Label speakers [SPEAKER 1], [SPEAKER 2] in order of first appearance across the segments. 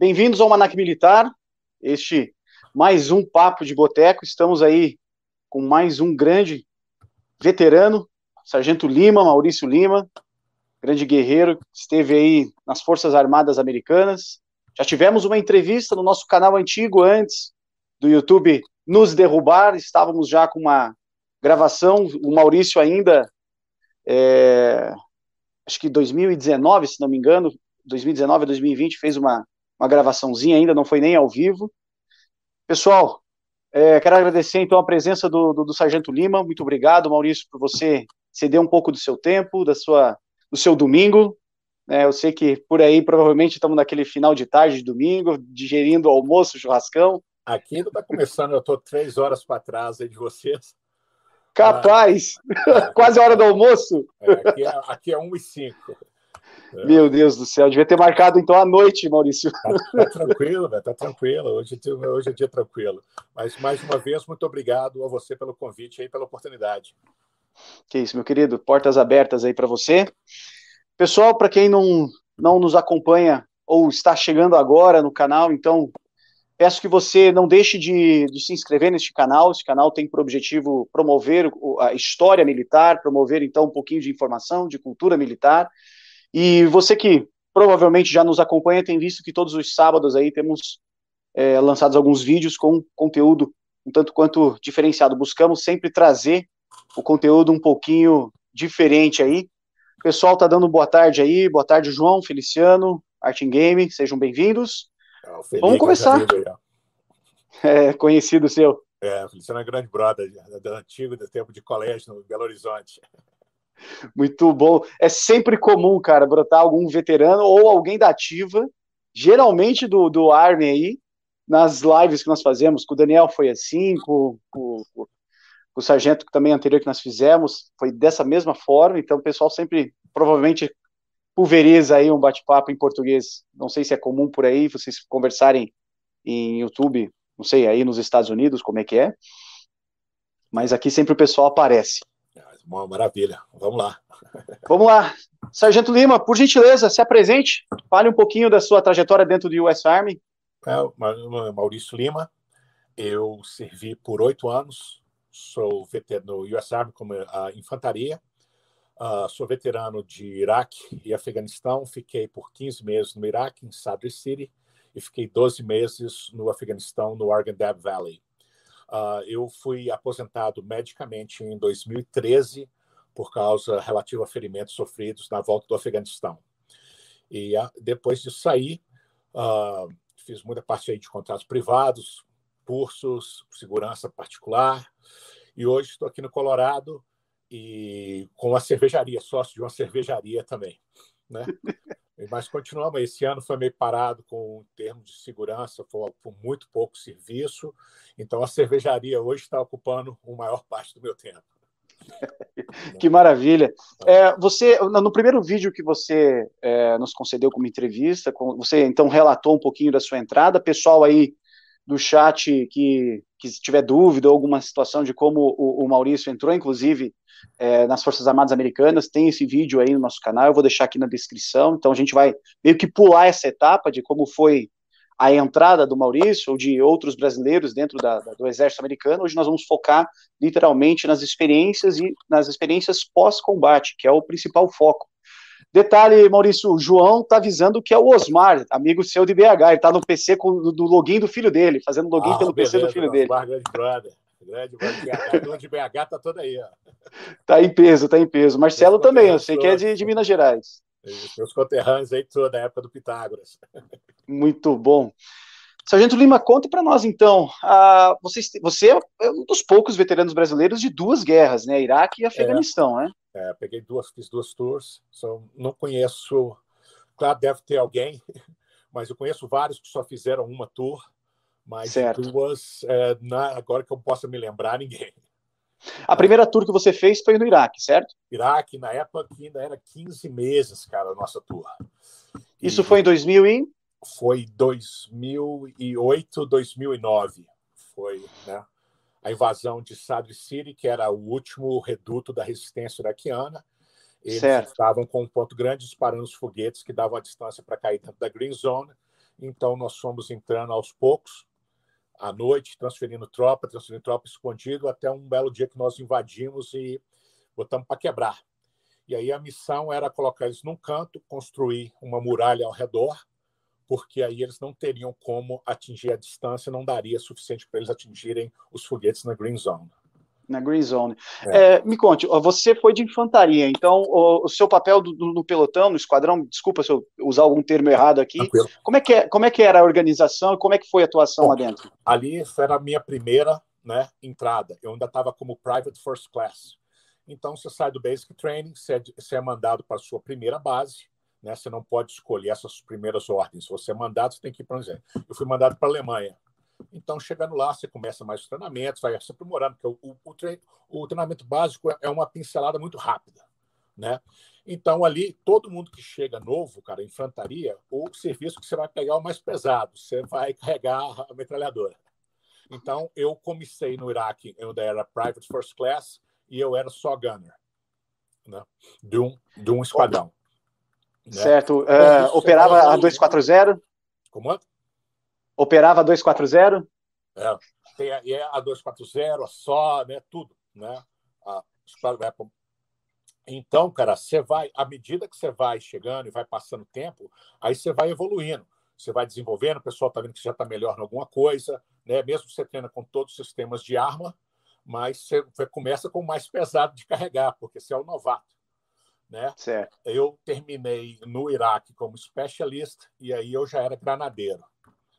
[SPEAKER 1] Bem-vindos ao Manac Militar, este mais um papo de boteco. Estamos aí com mais um grande veterano, Sargento Lima, Maurício Lima, grande guerreiro, esteve aí nas Forças Armadas Americanas. Já tivemos uma entrevista no nosso canal antigo antes do YouTube nos derrubar, estávamos já com uma gravação, o Maurício ainda, é, acho que 2019, se não me engano, 2019 a 2020, fez uma, uma gravaçãozinha ainda, não foi nem ao vivo. Pessoal, é, quero agradecer então a presença do, do, do, Sargento Lima, muito obrigado, Maurício, por você ceder um pouco do seu tempo, da sua, do seu domingo, é, eu sei que por aí provavelmente estamos naquele final de tarde de domingo, digerindo o almoço, churrascão.
[SPEAKER 2] Aqui ainda está começando, eu estou três horas para trás aí de vocês.
[SPEAKER 1] Capaz! Ah, Quase a hora do almoço.
[SPEAKER 2] É, aqui, é, aqui é 1 e 5.
[SPEAKER 1] É. Meu Deus do céu, devia ter marcado então a noite, Maurício.
[SPEAKER 2] Tá, tá tranquilo, tá tranquilo. Hoje, hoje é dia tranquilo. Mas mais uma vez, muito obrigado a você pelo convite e pela oportunidade.
[SPEAKER 1] Que isso, meu querido. Portas abertas aí para você. Pessoal, para quem não, não nos acompanha ou está chegando agora no canal, então peço que você não deixe de, de, se inscrever neste canal. Este canal tem por objetivo promover a história militar, promover então um pouquinho de informação, de cultura militar. E você que provavelmente já nos acompanha tem visto que todos os sábados aí temos é, lançados alguns vídeos com conteúdo um tanto quanto diferenciado. Buscamos sempre trazer o conteúdo um pouquinho diferente aí o pessoal tá dando boa tarde aí. Boa tarde, João, Feliciano, Art Game, sejam bem-vindos. É, Vamos começar. É, conhecido seu.
[SPEAKER 2] É, o Feliciano é grande brother, do antigo, do tempo de colégio no Belo Horizonte.
[SPEAKER 1] Muito bom. É sempre comum, cara, brotar algum veterano ou alguém da ativa, geralmente do, do Army aí, nas lives que nós fazemos. Com o Daniel foi assim, com, com, o sargento também anterior que nós fizemos foi dessa mesma forma, então o pessoal sempre provavelmente pulveriza aí um bate-papo em português. Não sei se é comum por aí, vocês conversarem em YouTube, não sei, aí nos Estados Unidos, como é que é. Mas aqui sempre o pessoal aparece.
[SPEAKER 2] Uma maravilha. Vamos lá.
[SPEAKER 1] Vamos lá. Sargento Lima, por gentileza, se apresente. Fale um pouquinho da sua trajetória dentro do US Army.
[SPEAKER 2] É, Maurício Lima. Eu servi por oito anos sou veterano no US Army como a infantaria. Uh, sou veterano de Iraque e Afeganistão. Fiquei por 15 meses no Iraque, em Sadr City, e fiquei 12 meses no Afeganistão, no Arghandab Valley. Uh, eu fui aposentado medicamente em 2013 por causa relativa a ferimentos sofridos na volta do Afeganistão. E uh, depois de sair, fiz muita parte aí de contratos privados, cursos, segurança particular. E hoje estou aqui no Colorado e com uma cervejaria, sócio de uma cervejaria também. Né? Mas continuamos. Esse ano foi meio parado com termos de segurança, foi por muito pouco serviço. Então a cervejaria hoje está ocupando a maior parte do meu tempo.
[SPEAKER 1] que maravilha. É, você, no primeiro vídeo que você é, nos concedeu como entrevista, você então relatou um pouquinho da sua entrada. Pessoal aí do chat que, que tiver dúvida ou alguma situação de como o, o Maurício entrou, inclusive é, nas Forças Armadas Americanas, tem esse vídeo aí no nosso canal, eu vou deixar aqui na descrição, então a gente vai meio que pular essa etapa de como foi a entrada do Maurício ou de outros brasileiros dentro da, da, do Exército Americano, hoje nós vamos focar literalmente nas experiências e nas experiências pós-combate, que é o principal foco. Detalhe, Maurício, o João tá avisando que é o Osmar, amigo seu de BH. Ele tá no PC com, do login do filho dele, fazendo login ah, pelo beleza, PC do filho dele.
[SPEAKER 2] Osmar, grande brother. Grande brother. de BH tá toda aí, ó.
[SPEAKER 1] Tá em peso, tá em peso. Marcelo também, eu sei que é de, de Minas Gerais.
[SPEAKER 2] Meus conterrâneos aí, toda da época do Pitágoras.
[SPEAKER 1] Muito bom. Sargento Lima, conte para nós então. Você, você é um dos poucos veteranos brasileiros de duas guerras, né? Iraque e Afeganistão,
[SPEAKER 2] é,
[SPEAKER 1] né?
[SPEAKER 2] É, peguei duas, fiz duas tours. Só não conheço. Claro, deve ter alguém, mas eu conheço vários que só fizeram uma tour, mas certo. duas, é, na, agora que eu possa me lembrar, ninguém.
[SPEAKER 1] A primeira tour que você fez foi no Iraque, certo?
[SPEAKER 2] Iraque, na época ainda era 15 meses, cara, a nossa tour.
[SPEAKER 1] Isso e... foi em 2000 e
[SPEAKER 2] foi 2008, 2009. Foi né, a invasão de Sadr City, que era o último reduto da resistência iraquiana. Eles certo. estavam com um ponto grande disparando os foguetes que davam a distância para cair dentro da Green Zone. Então, nós fomos entrando aos poucos, à noite, transferindo tropa, transferindo tropa escondido, até um belo dia que nós invadimos e botamos para quebrar. E aí a missão era colocar eles num canto, construir uma muralha ao redor, porque aí eles não teriam como atingir a distância, não daria suficiente para eles atingirem os foguetes na Green Zone.
[SPEAKER 1] Na Green Zone. É. É, me conte, você foi de infantaria, então o, o seu papel do, do, no pelotão, no esquadrão, desculpa se eu usar algum termo errado aqui, como é, que é, como é que era a organização e como é que foi a atuação Bom, lá dentro?
[SPEAKER 2] Ali era a minha primeira né, entrada, eu ainda estava como Private First Class. Então você sai do Basic Training, você é, você é mandado para a sua primeira base, né? Você não pode escolher essas primeiras ordens. Se você é mandado, você tem que ir para onde? Eu fui mandado para a Alemanha. Então, chegando lá, você começa mais os treinamentos, vai se aprimorando, porque o, o, treino, o treinamento básico é uma pincelada muito rápida, né? Então, ali, todo mundo que chega novo, cara, infantaria, o serviço que você vai pegar é o mais pesado, você vai carregar a metralhadora. Então, eu comecei no Iraque, eu era Private First Class e eu era só gunner, né? De um, de um esquadrão.
[SPEAKER 1] Né? Certo. Uh, operava a 240?
[SPEAKER 2] Como é?
[SPEAKER 1] Operava a 240?
[SPEAKER 2] É, tem a, é a 240, a só, né, tudo, né? A, então, cara, você vai, à medida que você vai chegando e vai passando tempo, aí você vai evoluindo. Você vai desenvolvendo, o pessoal está vendo que você já está melhor em alguma coisa, né? Mesmo você treina com todos os sistemas de arma, mas você começa com o mais pesado de carregar, porque você é o novato. Né?
[SPEAKER 1] Certo.
[SPEAKER 2] Eu terminei no Iraque como specialist e aí eu já era granadeiro,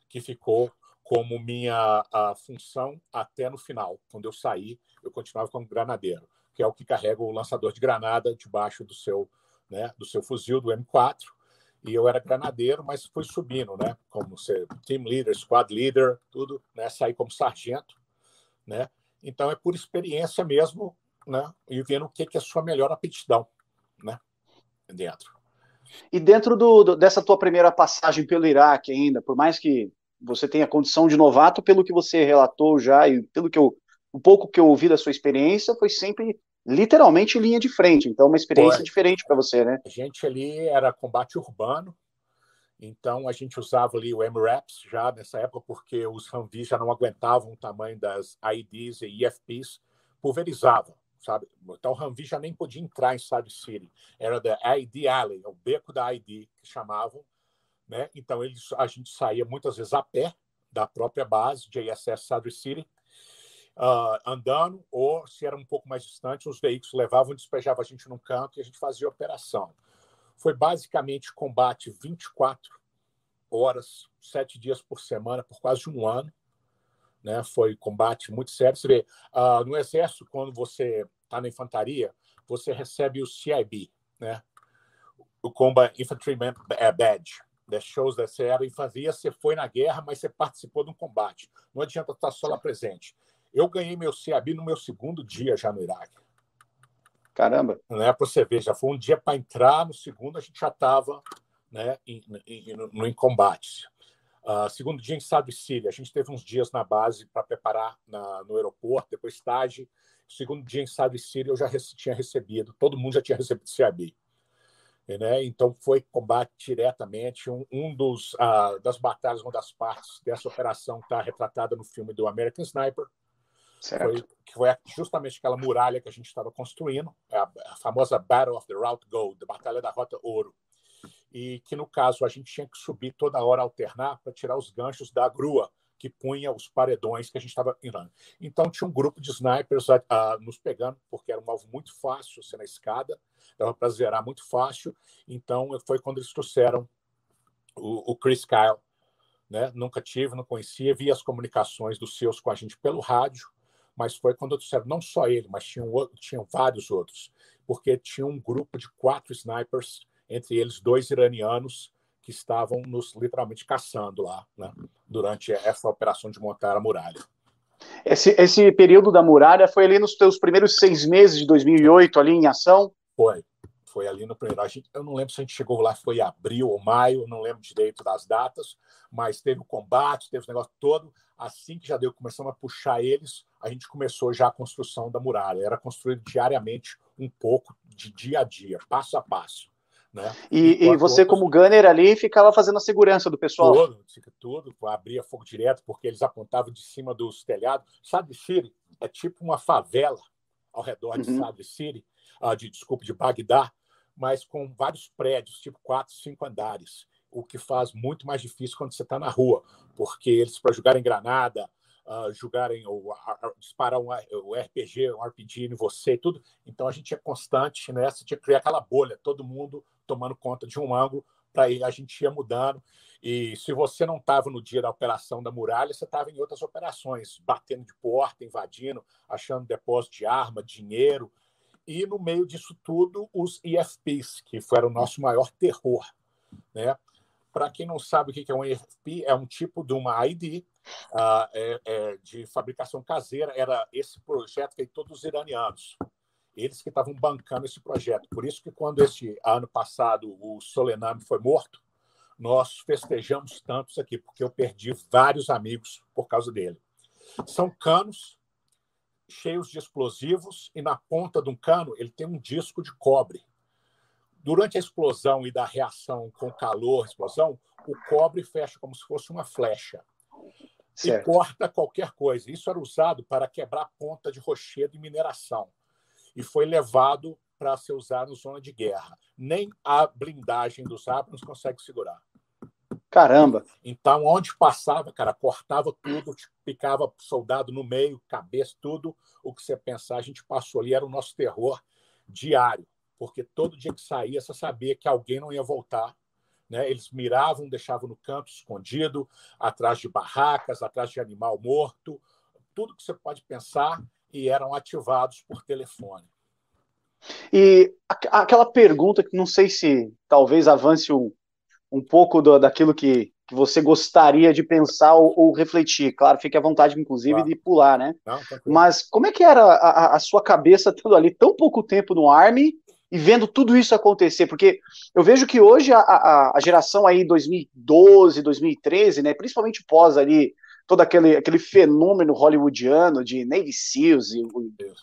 [SPEAKER 2] que ficou como minha a função até no final. Quando eu saí, eu continuava como granadeiro, que é o que carrega o lançador de granada debaixo do seu, né, do seu fuzil do M4. E eu era granadeiro, mas fui subindo, né, como ser team leader, squad leader, tudo, né, saí como sargento, né? Então é por experiência mesmo, né, e vendo o que que é a sua melhor aptidão né? Dentro.
[SPEAKER 1] E dentro do, do, dessa tua primeira passagem pelo Iraque ainda, por mais que você tenha condição de novato, pelo que você relatou já e pelo que eu, o pouco que eu ouvi da sua experiência, foi sempre literalmente linha de frente. Então, uma experiência foi. diferente para você, né?
[SPEAKER 2] A gente ali era combate urbano, então a gente usava ali o MRAPs já nessa época, porque os Humvees já não aguentavam o tamanho das IDs e IFPs, pulverizavam sabe? Então, Humvee já nem podia entrar em Sadie City. Era da ID Alley, o beco da ID, que chamavam. Né? Então, eles, a gente saía muitas vezes a pé da própria base, JSS Sadie City, uh, andando, ou se era um pouco mais distante, os veículos levavam despejavam a gente num canto e a gente fazia operação. Foi basicamente combate 24 horas, sete dias por semana, por quase um ano né? Foi combate muito sério. Você vê, uh, no exército, quando você está na infantaria, você recebe o CIB, né? O Combat Infantryman é, Badge. That shows that você era infantaria, você foi na guerra, mas você participou de um combate. Não adianta estar só lá presente. Eu ganhei meu CIB no meu segundo dia já no Iraque.
[SPEAKER 1] Caramba!
[SPEAKER 2] Né, para você ver, já foi um dia para entrar, no segundo a gente já estava né, em, em, no, em combate. Uh, segundo dia em Estado e Síria, a gente teve uns dias na base para preparar na, no aeroporto, depois estágio. Segundo dia em Estado e Síria, eu já rece tinha recebido, todo mundo já tinha recebido CAB. Né? Então foi combate diretamente. Um, um dos uh, das batalhas, uma das partes dessa operação está retratada no filme do American Sniper. Foi, que foi justamente aquela muralha que a gente estava construindo, a, a famosa Battle of the Route Gold, a Batalha da Rota Ouro e que, no caso, a gente tinha que subir toda hora, alternar, para tirar os ganchos da grua que punha os paredões que a gente estava irando. Então, tinha um grupo de snipers uh, nos pegando, porque era um alvo muito fácil ser na escada, dava para zerar muito fácil. Então, foi quando eles trouxeram o, o Chris Kyle. Né? Nunca tive, não conhecia, vi as comunicações dos seus com a gente pelo rádio, mas foi quando trouxeram não só ele, mas tinham, tinham vários outros, porque tinha um grupo de quatro snipers entre eles dois iranianos que estavam nos literalmente caçando lá, né, durante essa operação de montar a muralha.
[SPEAKER 1] Esse, esse período da muralha foi ali nos teus primeiros seis meses de 2008, ali em ação?
[SPEAKER 2] Foi, foi ali no primeiro. Gente, eu não lembro se a gente chegou lá, foi abril ou maio, não lembro direito das datas, mas teve o combate, teve o negócio todo. Assim que já deu, começamos a puxar eles, a gente começou já a construção da muralha. Era construído diariamente um pouco, de dia a dia, passo a passo
[SPEAKER 1] Né? E, e você, outros... como gunner ali, ficava fazendo a segurança do pessoal?
[SPEAKER 2] Tudo, tudo, abria fogo direto, porque eles apontavam de cima dos telhados. Sad City é tipo uma favela ao redor de uhum. Sad City, uh, de, desculpa, de Bagdá, mas com vários prédios, tipo quatro, cinco andares, o que faz muito mais difícil quando você está na rua, porque eles, para jogarem granada, uh, jogarem ou uh, disparar um, o RPG, um RPG em você, tudo. Então a gente é constante nessa, né? tinha que criar aquela bolha, todo mundo tomando conta de um ângulo, para a gente ia mudando. E se você não estava no dia da operação da muralha, você estava em outras operações, batendo de porta, invadindo, achando depósito de arma, dinheiro. E no meio disso tudo, os IFPs, que foram o nosso maior terror. Né? Para quem não sabe o que é um IFP, é um tipo de uma ID uh, é, é, de fabricação caseira. Era esse projeto feito todos os iranianos eles que estavam bancando esse projeto. Por isso que quando esse ano passado o Solename foi morto, nós festejamos tantos aqui, porque eu perdi vários amigos por causa dele. São canos cheios de explosivos e na ponta de um cano ele tem um disco de cobre. Durante a explosão e da reação com calor, explosão, o cobre fecha como se fosse uma flecha certo. e corta qualquer coisa. Isso era usado para quebrar ponta de rochedo e mineração e foi levado para ser usado em zona de guerra. Nem a blindagem dos Abrams consegue segurar.
[SPEAKER 1] Caramba!
[SPEAKER 2] Então, onde passava, cara, cortava tudo, picava soldado no meio, cabeça, tudo o que você pensar, a gente passou ali, era o nosso terror diário, porque todo dia que saía, você sabia que alguém não ia voltar. Né? Eles miravam, deixavam no canto escondido, atrás de barracas, atrás de animal morto, tudo que você pode pensar, e eram ativados por telefone.
[SPEAKER 1] E aquela pergunta que não sei se talvez avance um, um pouco do, daquilo que, que você gostaria de pensar ou, ou, refletir. Claro, fique à vontade, inclusive, claro. de pular, né? Não, Mas como é que era a, a, sua cabeça estando ali tão pouco tempo no Army e vendo tudo isso acontecer? Porque eu vejo que hoje a, a, a geração aí 2012, 2013, né, principalmente pós ali todo aquele, aquele fenômeno hollywoodiano de Navy SEALs e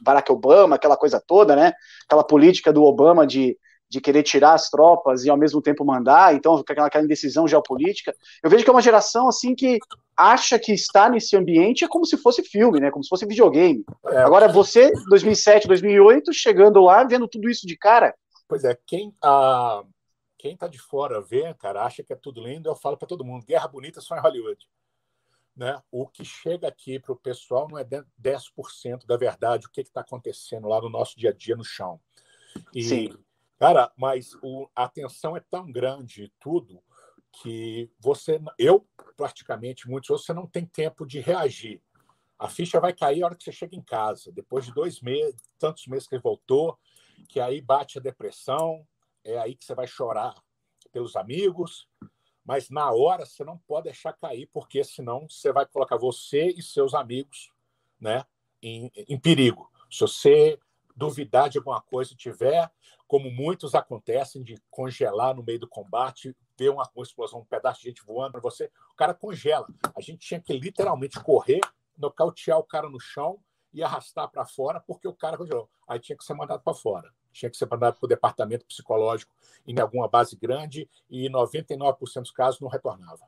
[SPEAKER 1] Barack Obama, aquela coisa toda, né? Aquela política do Obama de, de querer tirar as tropas e ao mesmo tempo mandar, então aquela, aquela indecisão geopolítica. Eu vejo que é uma geração assim que acha que estar nesse ambiente é como se fosse filme, né? Como se fosse videogame. É, Agora você, 2007, 2008, chegando lá, vendo tudo isso de cara.
[SPEAKER 2] Pois é, quem a quem tá de fora vê, cara, acha que é tudo lindo, eu falo para todo mundo, guerra bonita só em Hollywood né? O que chega aqui para o pessoal não é 10% da verdade, o que está acontecendo lá no nosso dia a dia no chão. E, Sim. Cara, mas o, a tensão é tão grande e tudo que você, eu praticamente, muitos outros, você não tem tempo de reagir. A ficha vai cair a hora que você chega em casa, depois de dois meses, tantos meses que voltou, que aí bate a depressão, é aí que você vai chorar pelos amigos, mas na hora você não pode deixar cair, porque senão você vai colocar você e seus amigos né, em, em perigo. Se você duvidar de alguma coisa e tiver, como muitos acontecem, de congelar no meio do combate, ter uma, uma explosão, um pedaço de gente voando para você, o cara congela. A gente tinha que literalmente correr, nocautear o cara no chão e arrastar para fora, porque o cara congelou. Aí tinha que ser mandado para fora tinha que ser mandado para o departamento psicológico em alguma base grande e 99% dos casos não retornava.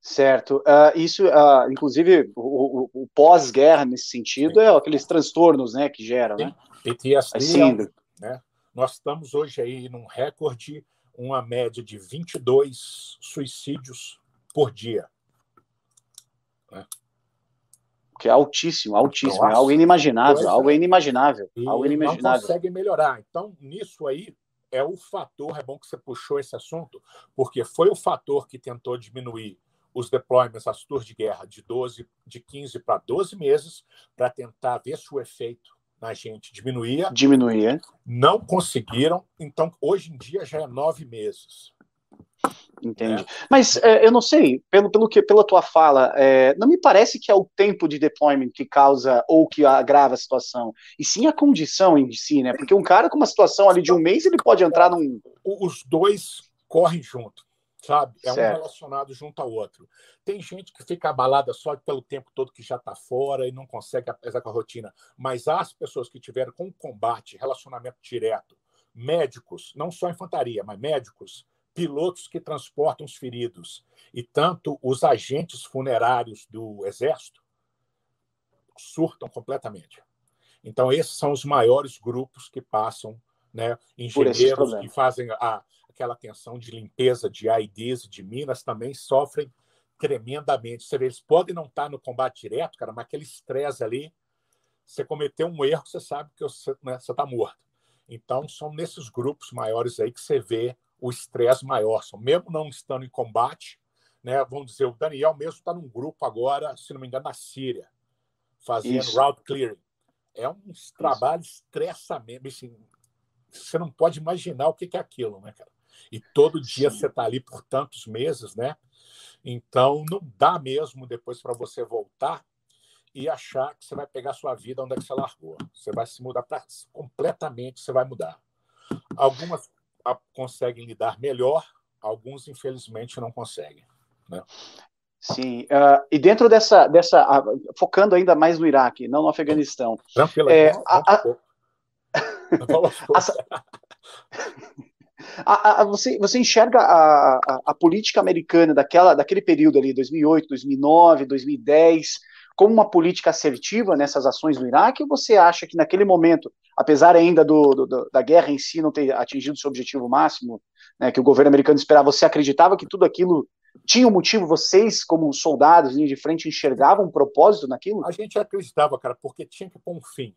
[SPEAKER 1] Certo. Uh, isso, uh, inclusive, o, o, o pós-guerra, nesse sentido, Sim. é aqueles transtornos né, que geram, Sim. né?
[SPEAKER 2] PTSD, é né? Nós estamos hoje aí num recorde, uma média de 22 suicídios por dia.
[SPEAKER 1] Né? Que é altíssimo, altíssimo, Nossa, é algo inimaginável, algo inimaginável, e algo inimaginável.
[SPEAKER 2] Não consegue melhorar. Então, nisso aí é o fator, é bom que você puxou esse assunto, porque foi o fator que tentou diminuir os deployments, as tours de guerra de 12, de 15 para 12 meses, para tentar ver se o efeito na gente diminuía.
[SPEAKER 1] Diminuía.
[SPEAKER 2] Não conseguiram, então hoje em dia já é nove meses.
[SPEAKER 1] Entendi. É. Mas é, eu não sei, pelo, pelo que, pela tua fala, é, não me parece que é o tempo de deployment que causa ou que agrava a situação, e sim a condição em si, né? Porque um cara com uma situação ali de um mês, ele pode entrar num.
[SPEAKER 2] Os dois correm junto, sabe? É certo. um relacionado junto ao outro. Tem gente que fica abalada só pelo tempo todo que já está fora e não consegue apesar com a rotina, mas as pessoas que tiveram com combate, relacionamento direto, médicos, não só infantaria, mas médicos, pilotos que transportam os feridos e tanto os agentes funerários do Exército surtam completamente. Então, esses são os maiores grupos que passam, né? engenheiros que fazem a, aquela atenção de limpeza de AIDs de minas também sofrem tremendamente. Você vê, eles podem não estar no combate direto, cara, mas aquele estresse ali, você cometeu um erro, você sabe que você né, está morto. Então, são nesses grupos maiores aí que você vê o estresse maior. Mesmo não estando em combate, né, vamos dizer, o Daniel mesmo está num grupo agora, se não me engano, na Síria, fazendo Isso. route clearing. É um Isso. trabalho estressamento. Assim, você não pode imaginar o que é aquilo, né, cara? E todo dia Sim. você está ali por tantos meses, né? Então, não dá mesmo depois para você voltar e achar que você vai pegar a sua vida onde é que você largou. Você vai se mudar pra, completamente, você vai mudar. Algumas conseguem lidar melhor, alguns, infelizmente, não conseguem. Né?
[SPEAKER 1] Sim, uh, e dentro dessa, dessa uh, focando ainda mais no Iraque, não no Afeganistão. Tranquilo, é, não, a, a... A, a, você, você enxerga a, a, política americana daquela, daquele período ali, 2008, 2009, 2010, como uma política assertiva nessas ações no Iraque, ou você acha que naquele momento, apesar ainda do, do, da guerra em si não ter atingido seu objetivo máximo, né, que o governo americano esperava, você acreditava que tudo aquilo tinha um motivo, vocês, como soldados, linha de frente, enxergavam um propósito naquilo?
[SPEAKER 2] A gente acreditava, cara, porque tinha que pôr um fim.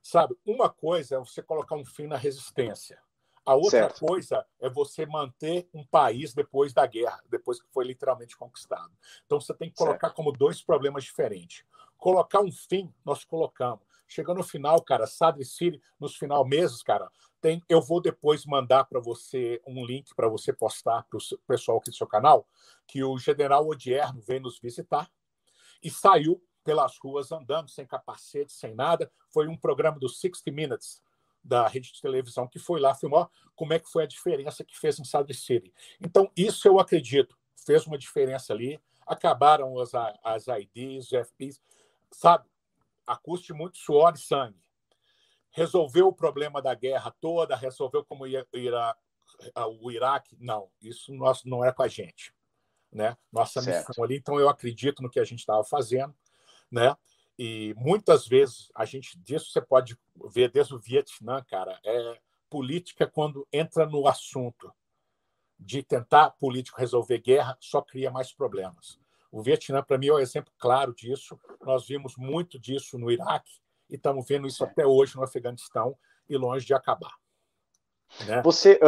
[SPEAKER 2] Sabe, uma coisa é você colocar um fim na resistência. A outra certo. coisa é você manter um país depois da guerra, depois que foi literalmente conquistado. Então você tem que colocar certo. como dois problemas diferentes. Colocar um fim, nós colocamos. Chegando no final, cara, Sadr City, nos final meses, cara, tem, eu vou depois mandar para você um link para você postar para o pessoal aqui do seu canal, que o general Odierno veio nos visitar e saiu pelas ruas andando, sem capacete, sem nada. Foi um programa do 60 Minutes, da rede de televisão que foi lá filmar como é que foi a diferença que fez em Sadr City. Então, isso eu acredito, fez uma diferença ali. Acabaram as, as IDs, os FPs, sabe? A custo de muito suor e sangue. Resolveu o problema da guerra toda, resolveu como ia, irá, o Iraque. Não, isso nós, não é com a gente. Né? Nossa certo. missão ali. Então, eu acredito no que a gente estava fazendo. Né? E muitas vezes a gente disso você pode ver desde o Vietnã, cara, é política quando entra no assunto de tentar político resolver guerra só cria mais problemas. O Vietnã para mim é um exemplo claro disso. Nós vimos muito disso no Iraque e estamos vendo isso até hoje no Afeganistão e longe de acabar.
[SPEAKER 1] Né? Você,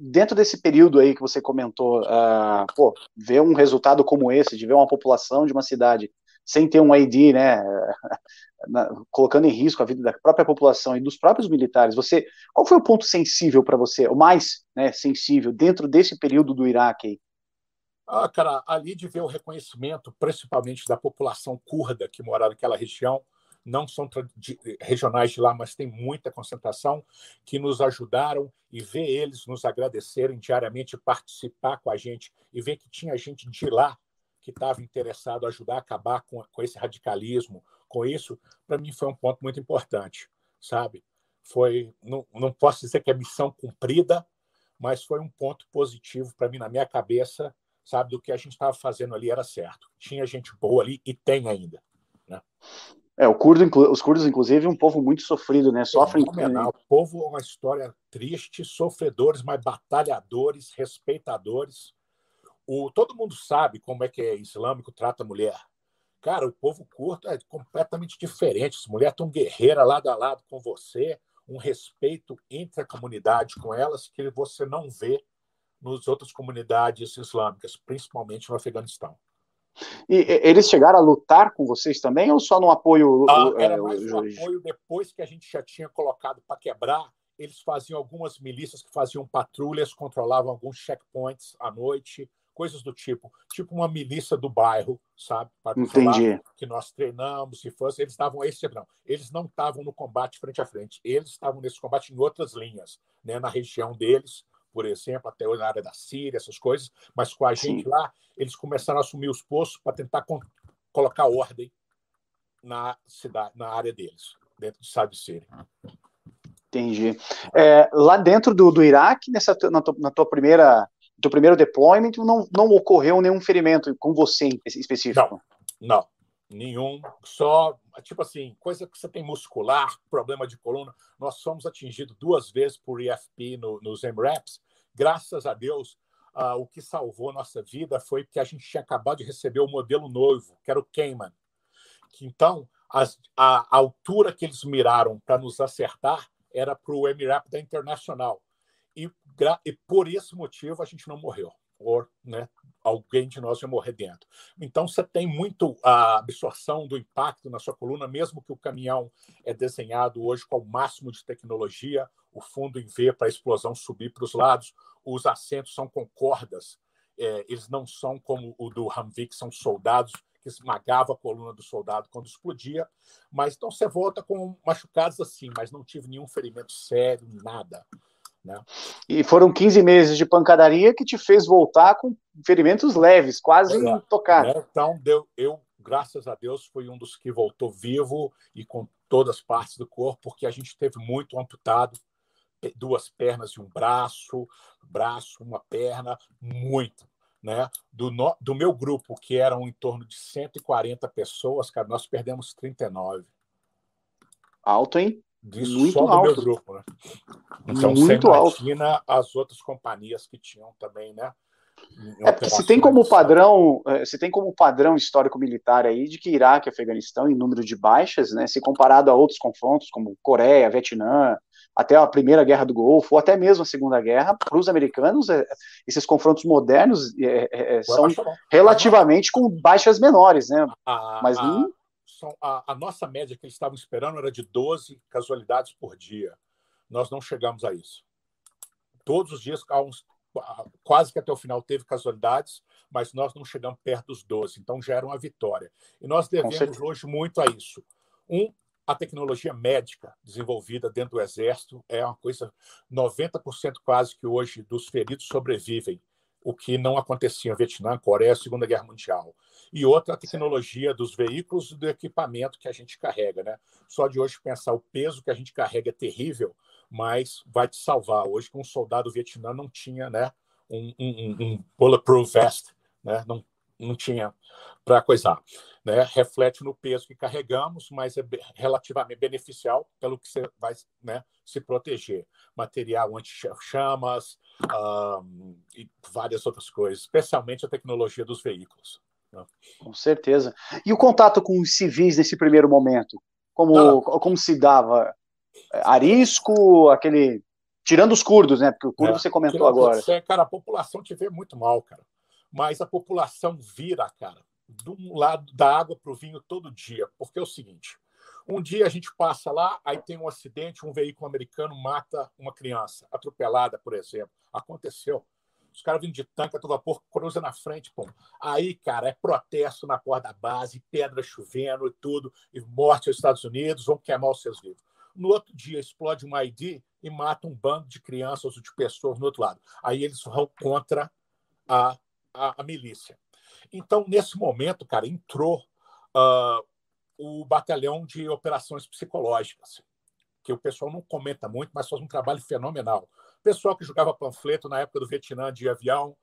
[SPEAKER 1] dentro desse período aí que você comentou, uh, pô, ver um resultado como esse, de ver uma população de uma cidade sem ter um ID, né, na, colocando em risco a vida da própria população e dos próprios militares, você, qual foi o ponto sensível para você, o mais né, sensível dentro desse período do Iraque?
[SPEAKER 2] Ah, cara, ali de ver o reconhecimento, principalmente da população curda que mora naquela região, não são regionais de lá, mas tem muita concentração, que nos ajudaram e ver eles nos agradecerem diariamente, participar com a gente e ver que tinha gente de lá que estava interessado em ajudar a acabar com, com esse radicalismo, com isso, para mim foi um ponto muito importante, sabe? Foi, não, não posso dizer que é missão cumprida, mas foi um ponto positivo para mim na minha cabeça, sabe, do que a gente estava fazendo ali era certo. Tinha gente boa ali e tem ainda, né?
[SPEAKER 1] É, o curdo, os curdos, inclusive, é um povo muito sofrido, né? Sofrem.
[SPEAKER 2] O povo é uma história triste, sofredores, mas batalhadores, respeitadores. O, todo mundo sabe como é que é islâmico trata a mulher. Cara, o povo curto é completamente diferente. As mulheres estão guerreiras lado a lado com você, um respeito entre a comunidade com elas que você não vê nas outras comunidades islâmicas, principalmente no Afeganistão.
[SPEAKER 1] E eles chegaram a lutar com vocês também ou só no apoio?
[SPEAKER 2] Ah, era é, mais um apoio depois que a gente já tinha colocado para quebrar. Eles faziam algumas milícias que faziam patrulhas, controlavam alguns checkpoints à noite, coisas do tipo, tipo uma milícia do bairro, sabe?
[SPEAKER 1] Para Entendi.
[SPEAKER 2] que nós treinamos, se fosse, eles estavam esse não, eles não estavam no combate frente a frente, eles estavam nesse combate em outras linhas, né, na região deles, por exemplo, até na área da Síria, essas coisas, mas com a gente Sim. lá, eles começaram a assumir os postos para tentar colocar ordem na cidade, na área deles, dentro do estado de Síria.
[SPEAKER 1] Entendi. É, lá dentro do, do Iraque, nessa, na, tua, na tua primeira, teu primeiro deployment, não, não ocorreu nenhum ferimento com você específico?
[SPEAKER 2] Não, não, nenhum. Só, tipo assim, coisa que você tem muscular, problema de coluna. Nós somos atingidos duas vezes por IFP no, nos MRAPs. Graças a Deus, uh, o que salvou nossa vida foi que a gente tinha acabado de receber o modelo novo, que era o Cayman. Então, as, a, a altura que eles miraram para nos acertar era para o Emirap da Internacional. E, e, por esse motivo a gente não morreu. Ou né, alguém de nós ia morrer dentro. Então você tem muito a absorção do impacto na sua coluna, mesmo que o caminhão é desenhado hoje com o máximo de tecnologia, o fundo em V para a explosão subir para os lados, os assentos são com cordas, é, eles não são como o do que são soldados que esmagava a coluna do soldado quando explodia. Mas então você volta com machucados assim, mas não tive nenhum ferimento sério, nada. Né?
[SPEAKER 1] E foram 15 meses de pancadaria que te fez voltar com ferimentos leves, quase é, intocados.
[SPEAKER 2] Né? Então, deu, eu, graças a Deus, fui um dos que voltou vivo e com todas as partes do corpo, porque a gente teve muito amputado, duas pernas e um braço, braço, uma perna, muito né? Do, no, do meu grupo, que eram em torno de 140 pessoas, cara, nós perdemos 39.
[SPEAKER 1] Alto, hein?
[SPEAKER 2] Isso Muito só do alto. meu grupo, né? Então, Muito alto. as outras companhias que tinham também, né?
[SPEAKER 1] É, se tem como padrão, é, se tem como padrão histórico militar aí de que Iraque e Afeganistão em número de baixas, né, se comparado a outros confrontos como Coreia, Vietnã, até a primeira guerra do Golfo, ou até mesmo a segunda guerra, para os americanos, é, esses confrontos modernos é, é, é são relativamente com baixas menores, né?
[SPEAKER 2] A, Mas a, a, a nossa média que eles estavam esperando era de 12 casualidades por dia. Nós não chegamos a isso. Todos os dias, uns quase que até o final teve casualidades, mas nós não chegamos perto dos 12, então já era uma vitória. E nós devemos hoje muito a isso. Um, a tecnologia médica desenvolvida dentro do Exército é uma coisa, 90% quase que hoje dos feridos sobrevivem, o que não acontecia em Vietnã, Coreia, Segunda Guerra Mundial. E outra, a tecnologia dos veículos e do equipamento que a gente carrega. Né? Só de hoje pensar o peso que a gente carrega é terrível, mas vai te salvar. Hoje, um soldado vietnã não tinha né, um, um, um bulletproof vest, né? não, não tinha para coisar. Né? Reflete no peso que carregamos, mas é relativamente beneficial pelo que você vai né, se proteger. Material anti-chamas um, e várias outras coisas, especialmente a tecnologia dos veículos. Né?
[SPEAKER 1] Com certeza. E o contato com os civis nesse primeiro momento? Como, como se dava? arisco, aquele. Tirando os curdos, né? Porque o curdo é, você comentou agora. Você,
[SPEAKER 2] cara, a população te vê muito mal, cara. Mas a população vira, cara, de um lado da água para o vinho todo dia. Porque é o seguinte: um dia a gente passa lá, aí tem um acidente, um veículo americano mata uma criança, atropelada, por exemplo. Aconteceu. Os caras vindo de tanque a todo vapor, cruza na frente, pô. Aí, cara, é protesto na porta da base, pedra chovendo e tudo, e morte aos Estados Unidos, vão queimar os seus livros. No outro dia explode um ID e mata um bando de crianças ou de pessoas no outro lado. Aí eles vão contra a, a, a milícia. Então, nesse momento, cara, entrou uh, o batalhão de operações psicológicas, que o pessoal não comenta muito, mas faz um trabalho fenomenal. O pessoal que jogava panfleto na época do Vietnã de avião,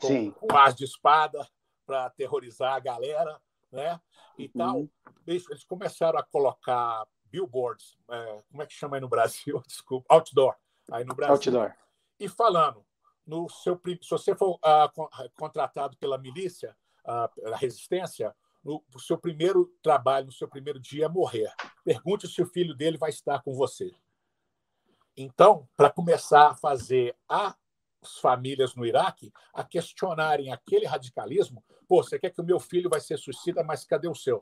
[SPEAKER 2] com, com as de espada, para aterrorizar a galera, né? E tal. Uhum. Eles, eles começaram a colocar billboards, é, como é que chama aí no Brasil? Desculpa, outdoor. Aí no Brasil.
[SPEAKER 1] Outdoor.
[SPEAKER 2] E falando, no seu, se você for uh, contratado pela milícia, uh, a resistência, no, o seu primeiro trabalho, no seu primeiro dia é morrer. Pergunte se o filho dele vai estar com você. Então, para começar a fazer as famílias no Iraque a questionarem aquele radicalismo, pô, você quer que o meu filho vai ser suicida, mas cadê o seu?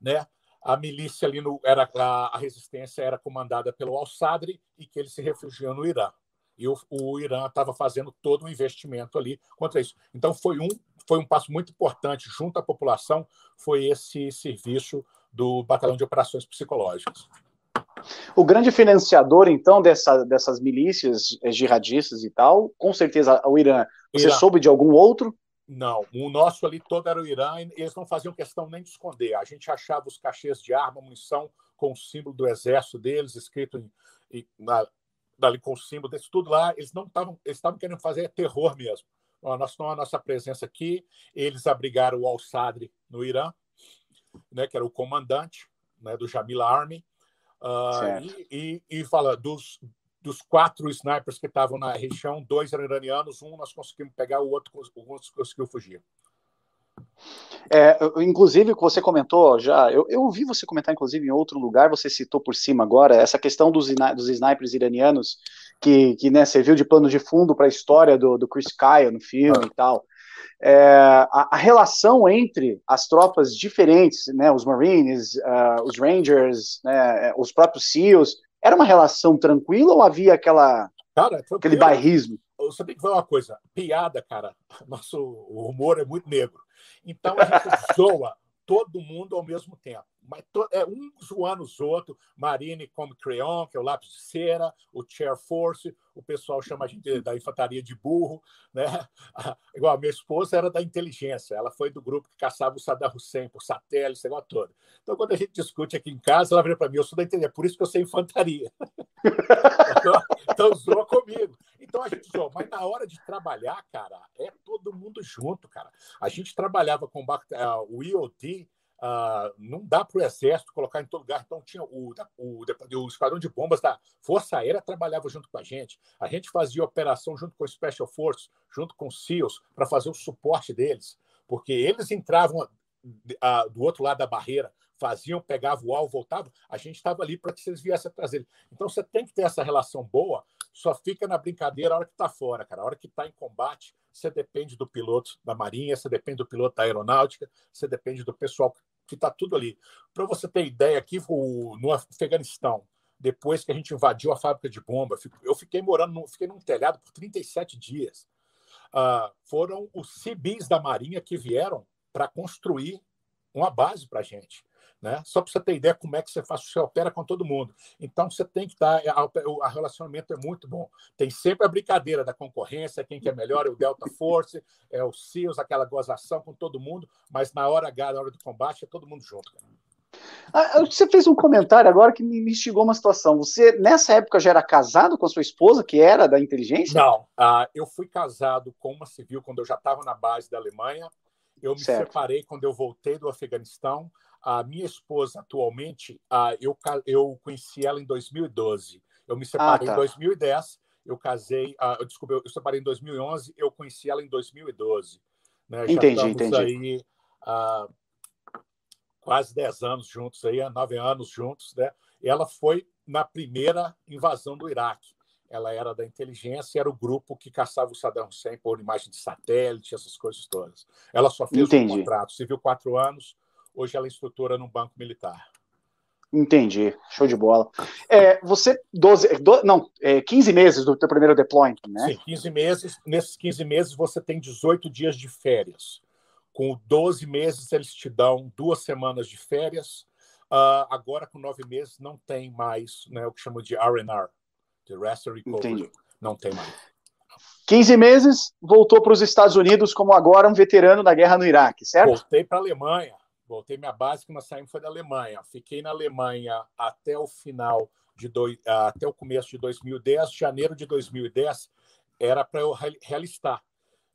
[SPEAKER 2] Né? a milícia ali no, era a, resistência era comandada pelo Al-Sadr e que ele se refugiou no Irã. E o, o Irã estava fazendo todo um investimento ali contra isso. Então foi um foi um passo muito importante junto à população foi esse serviço do Batalhão de Operações Psicológicas.
[SPEAKER 1] O grande financiador, então, dessa, dessas milícias jihadistas e tal, com certeza o Irã. Você Irã. soube de algum outro?
[SPEAKER 2] Não, o nosso ali todo era o Irã e eles não faziam questão nem de esconder. A gente achava os cachês de arma, munição com o símbolo do exército deles, escrito em, em, na, ali com o símbolo desse tudo lá. Eles não estavam, eles estavam querendo fazer terror mesmo. Nossa, a nossa presença aqui, eles abrigaram o Al-Sadr no Irã, né, que era o comandante né, do Jamila Army, uh, e, e, e fala dos dos quatro snipers que estavam na região, dois eram iranianos, um nós conseguimos pegar, o outro, o outro conseguiu fugir.
[SPEAKER 1] É, inclusive, o que você comentou já, eu, eu ouvi você comentar, inclusive, em outro lugar, você citou por cima agora, essa questão dos, dos snipers iranianos, que, que né, serviu de pano de fundo para a história do, do Chris Kyle no filme ah. e tal. É, a, a, relação entre as tropas diferentes, né, os Marines, uh, os Rangers, né, os próprios SEALs, era uma relação tranquila ou havia aquela, cara, aquele bairrismo?
[SPEAKER 2] Você tem que ver uma coisa, piada, cara, nosso humor é muito negro. Então a gente zoa todo mundo ao mesmo tempo mas to, é um zoando os outros. Marine come crayon, que é o lápis de cera, o chair force, o pessoal chama a gente da infantaria de burro, né? Igual a minha esposa era da inteligência, ela foi do grupo que caçava o Saddam Hussein por satélite, esse negócio todo. Então, quando a gente discute aqui em casa, ela vira para mim, eu sou da inteligência, por isso que eu sei infantaria. então, então, zoa comigo. Então, a gente zoa. Mas na hora de trabalhar, cara, é todo mundo junto, cara. A gente trabalhava com o IOD, Uh, não dá para o exército colocar em todo lugar. Então, tinha o, o, o, esquadrão de bombas da Força Aérea trabalhava junto com a gente. A gente fazia operação junto com o Special Forces, junto com os SEALs, para fazer o suporte deles, porque eles entravam uh, do outro lado da barreira, faziam, pegavam o alvo, voltavam. A gente estava ali para que eles viessem atrás dele. Então, você tem que ter essa relação boa. Só fica na brincadeira a hora que está fora, cara. A hora que está em combate, você depende do piloto da Marinha, você depende do piloto da Aeronáutica, você depende do pessoal que está tudo ali. Para você ter ideia, aqui no Afeganistão, depois que a gente invadiu a fábrica de bomba, eu fiquei morando, no, fiquei num telhado por 37 dias. Uh, foram os civis da Marinha que vieram para construir uma base para a gente. Né? Só para você ter ideia como é que você faz, você opera com todo mundo. Então você tem que estar, tá, o relacionamento é muito bom. Tem sempre a brincadeira da concorrência, quem que é melhor é o Delta Force, é o SEALs, aquela gozação com todo mundo, mas na hora H, na hora do combate, é todo mundo junto.
[SPEAKER 1] Ah, você fez um comentário agora que me instigou uma situação. Você, nessa época, já era casado com a sua esposa, que era da inteligência?
[SPEAKER 2] Não, uh, eu fui casado com uma civil quando eu já estava na base da Alemanha. Eu me certo. separei quando eu voltei do Afeganistão. A minha esposa, atualmente, eu, eu conheci ela em 2012. Eu me separei ah, tá. em 2010, eu casei, eu, desculpa, eu, separei em 2011, eu conheci ela em 2012. Né?
[SPEAKER 1] Entendi, Já entendi.
[SPEAKER 2] aí quase 10 anos juntos, aí, há 9 anos juntos. Né? Ela foi na primeira invasão do Iraque. Ela era da inteligência, era o grupo que caçava o Saddam Hussein por imagem de satélite, essas coisas todas. Ela só fez Entendi. um contrato civil quatro anos, Hoje ela é instrutora no Banco Militar.
[SPEAKER 1] Entendi, show de bola. É, você, 12, 12 não, é, 15 meses do teu primeiro deployment, né?
[SPEAKER 2] Sim, 15 meses. Nesses 15 meses você tem 18 dias de férias. Com 12 meses eles te dão duas semanas de férias. Uh, agora, com nove meses, não tem mais né, o que chamam de RNR, de Rest Recovery. Entendi. Não tem mais.
[SPEAKER 1] 15 meses, voltou para os Estados Unidos como agora um veterano da guerra no Iraque, certo?
[SPEAKER 2] Voltei para a Alemanha Voltei minha base que nós saímos foi da Alemanha. Fiquei na Alemanha até o final de dois, até o começo de 2010, janeiro de 2010 era para eu realistar.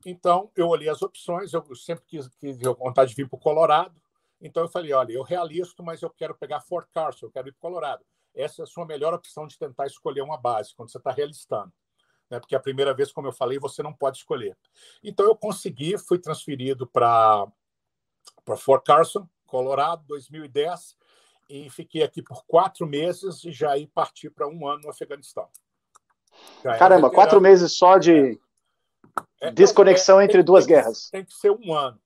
[SPEAKER 2] Então eu olhei as opções, eu sempre quis, quis vontade de vir para o Colorado. Então eu falei, olha, eu realisto, mas eu quero pegar Fort Carson, eu quero ir para o Colorado. Essa é a sua melhor opção de tentar escolher uma base quando você está realistando. Né? Porque a primeira vez, como eu falei, você não pode escolher. Então eu consegui, fui transferido para para Fort Carson, Colorado, 2010, e fiquei aqui por quatro meses e já aí parti para um ano no Afeganistão.
[SPEAKER 1] Já Caramba, quatro meses só de é, é desconexão é, entre duas
[SPEAKER 2] tem,
[SPEAKER 1] guerras.
[SPEAKER 2] Tem que ser um ano.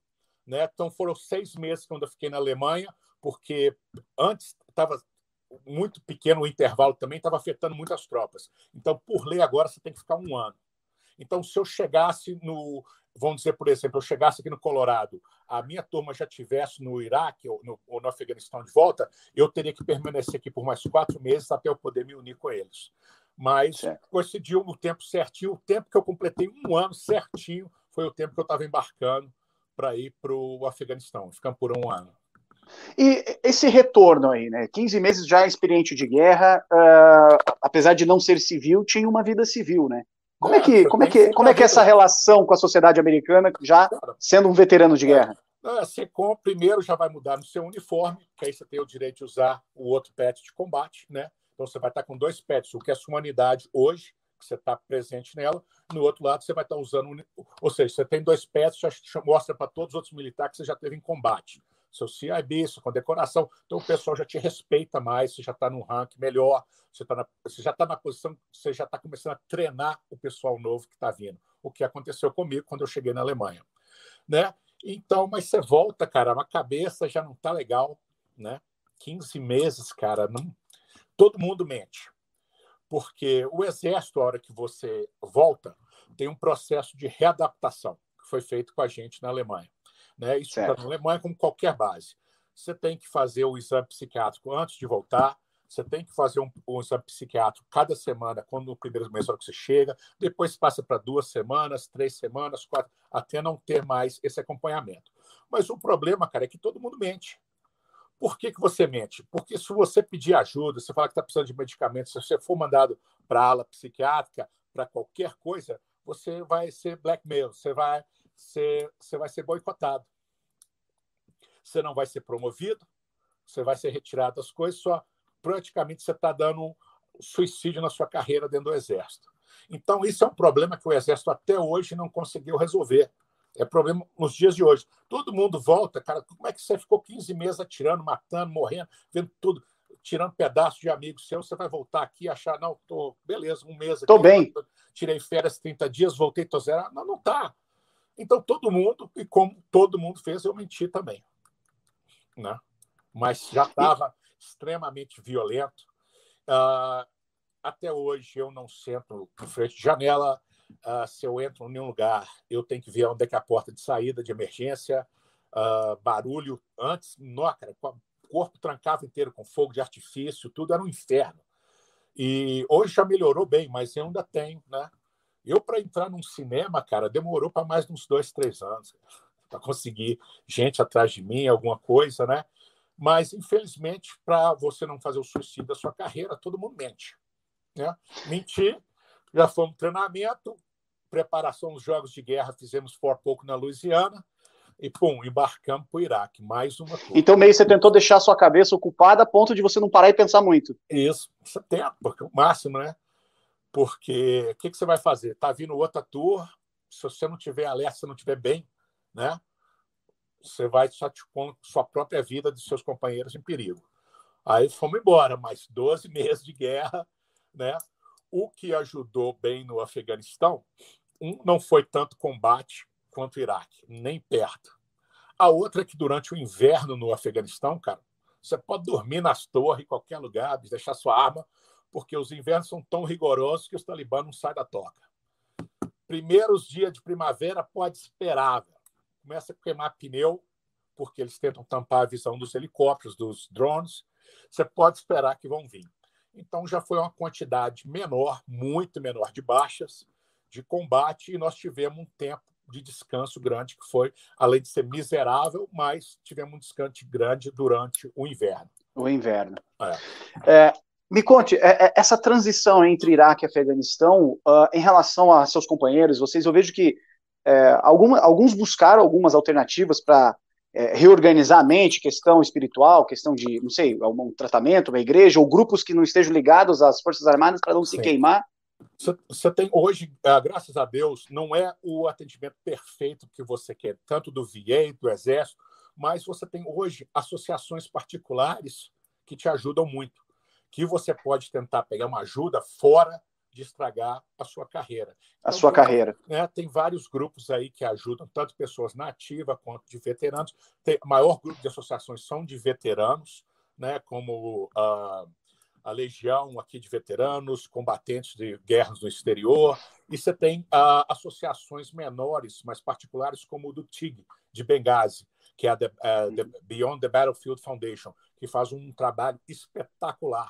[SPEAKER 2] Né? Então foram seis meses quando eu fiquei na Alemanha, porque antes estava muito pequeno o intervalo também, estava afetando muitas tropas. Então, por lei, agora você tem que ficar um ano. Então, se eu chegasse no, vamos dizer, por exemplo, eu chegasse aqui no Colorado, a minha turma já tivesse no Iraque ou no, ou no Afeganistão de volta, eu teria que permanecer aqui por mais quatro meses até eu poder me unir com eles. Mas certo. coincidiu no tempo certinho, o tempo que eu completei um ano certinho foi o tempo que eu estava embarcando para ir para o Afeganistão. Ficamos por um ano.
[SPEAKER 1] E esse retorno aí, né? 15 meses já experiente de guerra, uh, apesar de não ser civil, tinha uma vida civil, né? Como é, é que, como é que, como é que é essa relação com a sociedade americana, já sendo um veterano de guerra?
[SPEAKER 2] A SECOM primeiro já vai mudar no seu uniforme, que aí você tem o direito de usar o outro pet de combate, né? Então você vai estar com dois pets, o que é a sua unidade hoje, que você está presente nela, no outro lado você vai estar usando, ou seja, você tem dois pets, já mostra para todos os outros militares que você já teve em combate seu CIB, sua condecoração. Então o pessoal já te respeita mais, você já está num ranking melhor, você, tá na, você já está na posição, você já está começando a treinar o pessoal novo que está vindo. O que aconteceu comigo quando eu cheguei na Alemanha. Né? Então, mas você volta, cara, a cabeça já não está legal, né? 15 meses, cara, não... todo mundo mente. Porque o exército, a hora que você volta, tem um processo de readaptação que foi feito com a gente na Alemanha. Né? Isso na Alemanha, como qualquer base. Você tem que fazer o exame psiquiátrico antes de voltar, você tem que fazer um, um exame psiquiátrico cada semana, quando no primeiro mês que você chega, depois passa para duas semanas, três semanas, quatro, até não ter mais esse acompanhamento. Mas o problema, cara, é que todo mundo mente. Por que, que você mente? Porque se você pedir ajuda, você falar que está precisando de medicamentos, se você for mandado para a ala psiquiátrica, para qualquer coisa, você vai ser blackmail, você vai você, você vai ser boicotado. Você não vai ser promovido, você vai ser retirado das coisas, só praticamente você está dando suicídio na sua carreira dentro do Exército. Então, isso é um problema que o Exército até hoje não conseguiu resolver. É problema nos dias de hoje. Todo mundo volta, cara. Como é que você ficou 15 meses atirando, matando, morrendo, vendo tudo, tirando pedaços de amigos seus? Você vai voltar aqui e achar, não, tô, beleza, um mês aqui.
[SPEAKER 1] Tô bem.
[SPEAKER 2] Tirei férias 30 dias, voltei, tô zero. Não, não tá. Então, todo mundo, e como todo mundo fez, eu menti também. Né? Mas já estava extremamente violento. Uh, até hoje, eu não sento em frente de janela. Uh, se eu entro em um lugar, eu tenho que ver onde é, que é a porta de saída de emergência. Uh, barulho antes, não, cara, o corpo trancava inteiro com fogo de artifício, tudo era um inferno. E hoje já melhorou bem, mas eu ainda tenho, né? Eu, para entrar num cinema, cara, demorou para mais de uns dois, três anos para conseguir gente atrás de mim, alguma coisa, né? Mas, infelizmente, para você não fazer o suicídio da sua carreira, todo mundo mente. Né? Mentir, já fomos treinamento, preparação dos jogos de guerra, fizemos for pouco na Louisiana, e pum, embarcamos para o Iraque. Mais uma coisa.
[SPEAKER 1] Então, meio você tentou deixar a sua cabeça ocupada a ponto de você não parar e pensar muito.
[SPEAKER 2] Isso, você tenta, porque o máximo, né? Porque o que, que, você vai fazer? Está vindo outra tour, se você não tiver alerta, se não tiver bem, né? Você vai só te com sua própria vida de seus companheiros em perigo. Aí fomos embora, mais 12 meses de guerra, né? O que ajudou bem no Afeganistão, um não foi tanto combate quanto o Iraque, nem perto. A outra é que durante o inverno no Afeganistão, cara, você pode dormir nas torres, em qualquer lugar, deixar sua arma, porque os invernos são tão rigorosos que os talibãs não saem da toca. Primeiros dias de primavera pode esperar. Começa a queimar pneu, porque eles tentam tampar a visão dos helicópteros, dos drones. Você pode esperar que vão vir. Então já foi uma quantidade menor, muito menor de baixas, de combate, e nós tivemos um tempo de descanso grande, que foi, além de ser miserável, mas tivemos um descanso grande durante o inverno.
[SPEAKER 1] O inverno. É. É, me conte, é, é, essa transição entre Iraque e Afeganistão, uh, em relação a seus companheiros, vocês, eu vejo que é, alguma, alguns buscaram algumas alternativas para é, reorganizar a mente, questão espiritual, questão de, não sei, um tratamento, uma igreja, ou grupos que não estejam ligados às Forças Armadas para não Sim. se queimar.
[SPEAKER 2] Você tem hoje, ah, graças a Deus, não é o atendimento perfeito que você quer, tanto do VA, do Exército, mas você tem hoje associações particulares que te ajudam muito que você pode tentar pegar uma ajuda fora de estragar a sua carreira.
[SPEAKER 1] A então, sua carreira.
[SPEAKER 2] Né, tem vários grupos aí que ajudam, tanto pessoas nativas quanto de veteranos. Tem, o maior grupo de associações são de veteranos, né, como a, a Legião aqui de veteranos, combatentes de guerras no exterior. E você tem a, associações menores, mas particulares, como o do TIG, de Benghazi, que é a, the, uh, the Beyond the Battlefield Foundation, que faz um trabalho espetacular?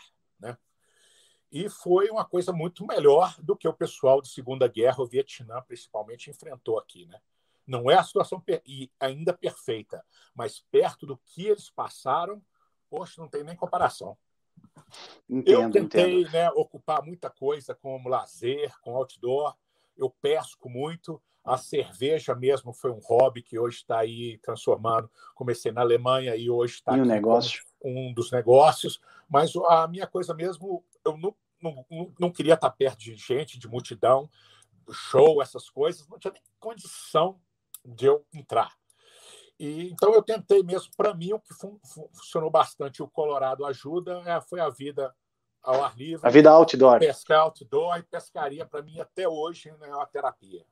[SPEAKER 2] E foi uma coisa muito melhor do que o pessoal de Segunda Guerra, o Vietnã principalmente, enfrentou aqui. Né? Não é a situação ainda perfeita, mas perto do que eles passaram, poxa, não tem nem comparação. Entendo, eu tentei entendo. Né, ocupar muita coisa como lazer, com outdoor. Eu pesco muito. A cerveja mesmo foi um hobby que hoje está aí transformando. Comecei na Alemanha e hoje está
[SPEAKER 1] um negócio.
[SPEAKER 2] um dos negócios. Mas a minha coisa mesmo, eu não, não, não queria estar perto de gente, de multidão, show, essas coisas. Não tinha nem condição de eu entrar. E, então eu tentei mesmo. Para mim, o que fun funcionou bastante, o Colorado ajuda, é, foi a vida ao ar livre.
[SPEAKER 1] A vida outdoor.
[SPEAKER 2] Pescar outdoor e pescaria, para mim, até hoje, né, é uma terapia.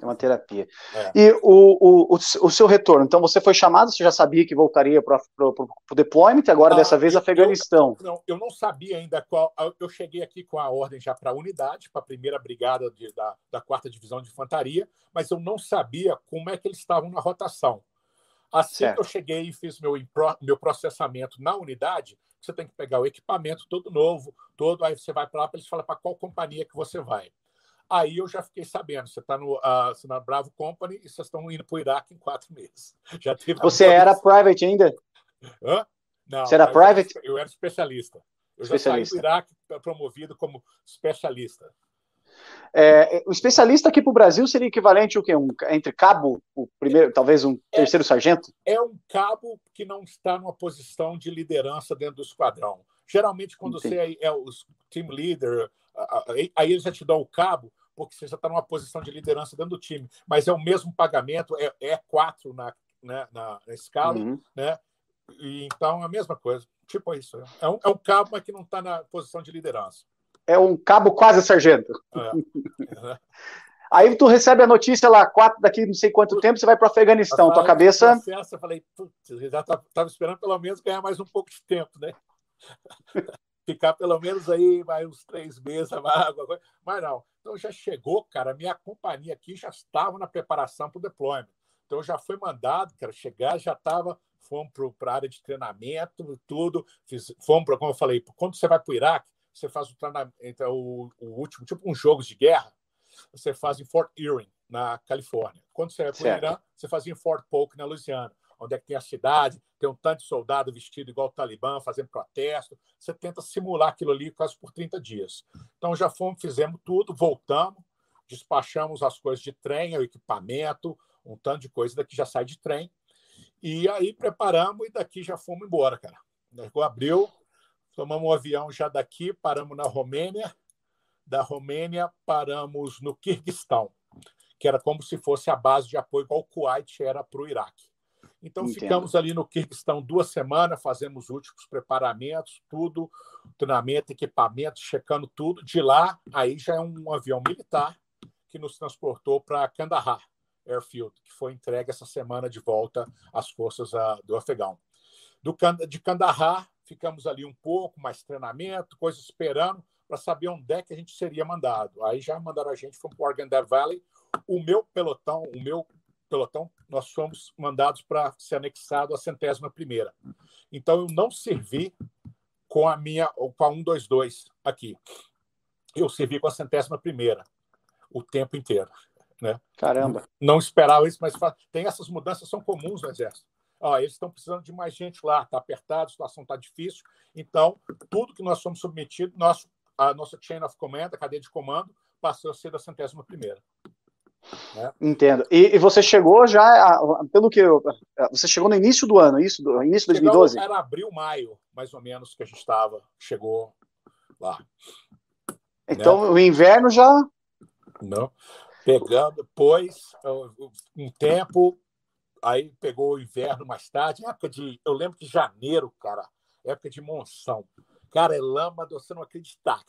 [SPEAKER 1] É uma terapia. É. E o, o, o, seu retorno? Então, você foi chamado, você já sabia que voltaria para o deployment, agora ah, dessa vez eu, Afeganistão.
[SPEAKER 2] Eu, não, eu não sabia ainda qual. Eu cheguei aqui com a ordem já para a unidade, para a primeira brigada de, da, da quarta divisão de infantaria, mas eu não sabia como é que eles estavam na rotação. Assim certo. que eu cheguei e fiz meu, meu processamento na unidade, você tem que pegar o equipamento todo novo, todo, aí você vai para lá para eles falar para qual companhia que você vai. Aí eu já fiquei sabendo, você está no, uh, na Bravo Company e vocês estão indo para o Iraque em quatro meses.
[SPEAKER 1] Já teve você era private ainda?
[SPEAKER 2] Hã? Não,
[SPEAKER 1] você era private?
[SPEAKER 2] Eu, eu era especialista. Eu especialista. já saí do Iraque promovido como especialista.
[SPEAKER 1] É, o especialista aqui para o Brasil seria equivalente o quê? Um, entre cabo, o primeiro, talvez um é, terceiro sargento?
[SPEAKER 2] É um cabo que não está numa posição de liderança dentro do esquadrão. Geralmente, quando Entendi. você é, é o team leader, aí eles já te dão o cabo, porque você já está numa posição de liderança dentro do time. Mas é o mesmo pagamento, é, é quatro na, né, na, na escala, uhum. né? E, então, é a mesma coisa. Tipo isso. É um, é um cabo, mas que não está na posição de liderança
[SPEAKER 1] é um cabo quase sargento. É. Aí tu recebe a notícia lá, quatro, daqui não sei quanto tempo, você vai para o Afeganistão. Tua cabeça.
[SPEAKER 2] Processo, eu falei, putz, já estava esperando pelo menos ganhar mais um pouco de tempo, né? Ficar pelo menos aí mais uns três meses, água, mas não. Então já chegou, cara, a minha companhia aqui já estava na preparação para o deployment. Então já foi mandado, cara, chegar, já estava, fomos para a área de treinamento, tudo, fiz, fomos para, como eu falei, quando você vai para o Iraque, você faz o treinamento, então, o, o último, tipo uns jogos de guerra, você faz em Fort Erie, na Califórnia. Quando você vai para o Irã, você faz em Fort Polk, na Louisiana, onde é que tem a cidade, tem um tanto de soldado vestido igual o Talibã, fazendo protesto. Você tenta simular aquilo ali quase por 30 dias. Então já fomos, fizemos tudo, voltamos, despachamos as coisas de trem, o equipamento, um tanto de coisa daqui já sai de trem. E aí preparamos e daqui já fomos embora, cara. Abriu, Tomamos um avião já daqui, paramos na Romênia. Da Romênia, paramos no Kirguistão, que era como se fosse a base de apoio ao Kuwait era para o Iraque. Então, Entendo. ficamos ali no Kirguistão duas semanas, fazemos os últimos preparamentos, tudo, treinamento, equipamento, checando tudo. De lá, aí já é um avião militar que nos transportou para Kandahar Airfield, que foi entregue essa semana de volta às forças uh, do Afegão. Do, de Kandahar, ficamos ali um pouco, mais treinamento, coisas esperando para saber onde é que a gente seria mandado. Aí já mandaram a gente para o Valley. O meu pelotão, o meu pelotão, nós fomos mandados para ser anexado à centésima primeira. Então eu não servi com a minha, com a 122 aqui. Eu servi com a centésima primeira o tempo inteiro. Né?
[SPEAKER 1] Caramba.
[SPEAKER 2] Não esperava isso, mas tem essas mudanças são comuns no exército ó, eles estão precisando de mais gente lá, está apertado, a situação está difícil. Então, tudo que nós somos submetidos, nosso, a nossa chain of command, a cadeia de comando, passou a ser da centésima primeira.
[SPEAKER 1] Né? Entendo. E, e, você chegou já, pelo que eu, você chegou no início do ano, isso, do início de 2012?
[SPEAKER 2] Era abril, maio, mais ou menos, que a gente estava, chegou lá.
[SPEAKER 1] Então, né? o inverno já...
[SPEAKER 2] Não. Pegando, depois, um tempo, Aí pegou o inverno mais tarde, época de. Eu lembro de janeiro, cara, época de monção. Cara, é lama, você não acreditar.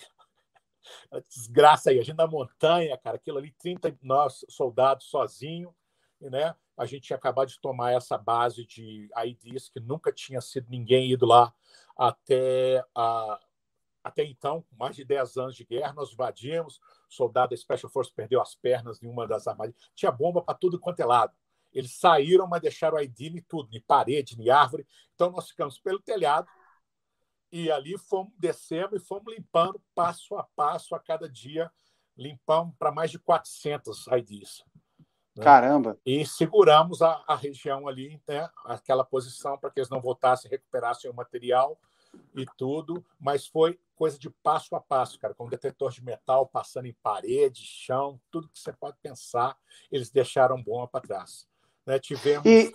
[SPEAKER 2] Desgraça aí, a gente na montanha, cara, aquilo ali, 30 nós soldados sozinho, né? A gente tinha acabado de tomar essa base de IDs que nunca tinha sido ninguém ido lá até a, até então, mais de 10 anos de guerra, nós invadimos, soldado da Special Force perdeu as pernas em uma das armadilhas, tinha bomba para tudo quanto é lado. Eles saíram, mas deixaram ID em tudo, em parede, em árvore. Então nós ficamos pelo telhado e ali fomos descendo e fomos limpando passo a passo a cada dia. Limpamos para mais de 400 IDs.
[SPEAKER 1] Né? Caramba!
[SPEAKER 2] E seguramos a, a região ali, né, aquela posição, para que eles não voltassem, recuperassem o material e tudo, mas foi coisa de passo a passo, cara, com detetor de metal passando em parede, chão, tudo que você pode pensar, eles deixaram bomba para trás. Né? Tivemos e...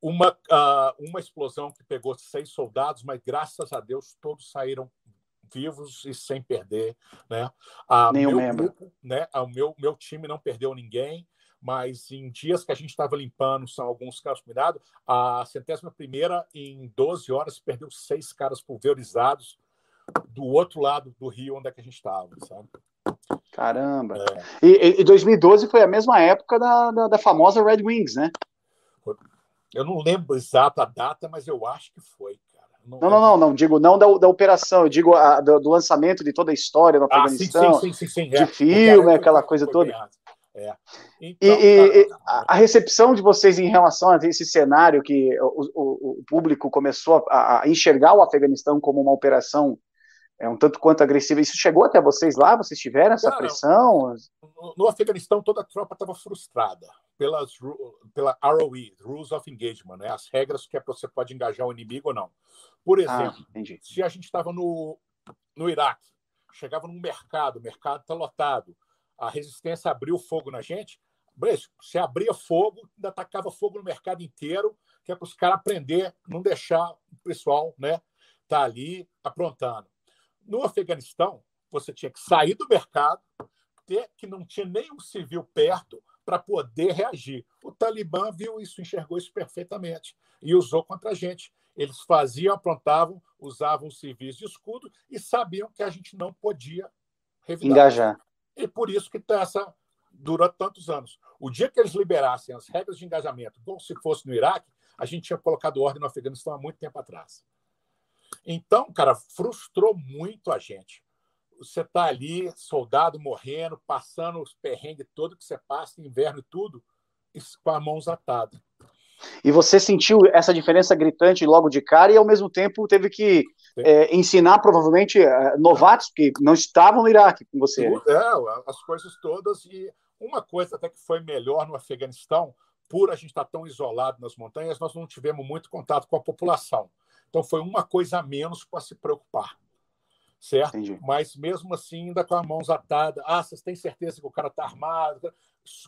[SPEAKER 2] uma, uh, uma explosão que pegou seis soldados, mas graças a Deus todos saíram vivos e sem perder, né?
[SPEAKER 1] A Nenhum meu membro.
[SPEAKER 2] Né? O meu, meu time não perdeu ninguém, mas em dias que a gente estava limpando, são alguns casos cuidados, a centésima primeira, em 12 horas, perdeu seis caras pulverizados do outro lado do rio onde é que a gente estava, sabe?
[SPEAKER 1] Caramba! É. E, e 2012 foi a mesma época da, da, da, famosa Red Wings, né?
[SPEAKER 2] Eu não lembro exato a data, mas eu acho que foi.
[SPEAKER 1] Não, não, não, não, digo não da, da operação, eu digo a, do, do, lançamento de toda a história no Afeganistão,
[SPEAKER 2] ah, sim, sim, sim, sim,
[SPEAKER 1] de é. filme, aquela coisa toda. É. Então, e, e a, recepção de vocês em relação a esse cenário que o, o, o público começou a, a, enxergar o Afeganistão como uma operação é um tanto quanto agressiva, isso chegou até vocês lá? Vocês tiveram essa pressão?
[SPEAKER 2] No, no Afeganistão, toda a tropa estava frustrada pelas, pela ROE, Rules of Engagement, né? as regras que é você pode engajar o inimigo ou não. Por ah, exemplo, ah, se a gente estava no, no Iraque, chegava num mercado, o mercado está lotado, a resistência abriu fogo na gente, se abria fogo, ainda atacava fogo no mercado inteiro, que é para os caras aprender, não deixar o pessoal né, tá ali aprontando. No Afeganistão, você tinha que sair do mercado, ter que não tinha nenhum civil perto para poder reagir. O Talibã viu isso, enxergou isso perfeitamente e usou contra a gente. Eles faziam, aprontavam, usavam civis de escudo e sabiam que a gente não podia
[SPEAKER 1] revidar. engajar.
[SPEAKER 2] E por isso que tá essa dura tantos anos. O dia que eles liberassem as regras de engajamento, como se fosse no Iraque, a gente tinha colocado ordem no Afeganistão há muito tempo atrás. Então, cara, frustrou muito a gente. Você está ali, soldado morrendo, passando os perrengues todo que você passa, inverno e tudo, com as mãos atadas.
[SPEAKER 1] E você sentiu essa diferença gritante logo de cara e, ao mesmo tempo, teve que é, ensinar, provavelmente, é, novatos que não estavam no Iraque com você. Né?
[SPEAKER 2] É, as coisas todas. E uma coisa até que foi melhor no Afeganistão, por a gente estar tão isolado nas montanhas, nós não tivemos muito contato com a população. Então, foi uma coisa a menos para se preocupar. Certo? Entendi. Mas mesmo assim, ainda com as mãos atadas. Ah, vocês têm certeza que o cara está armado?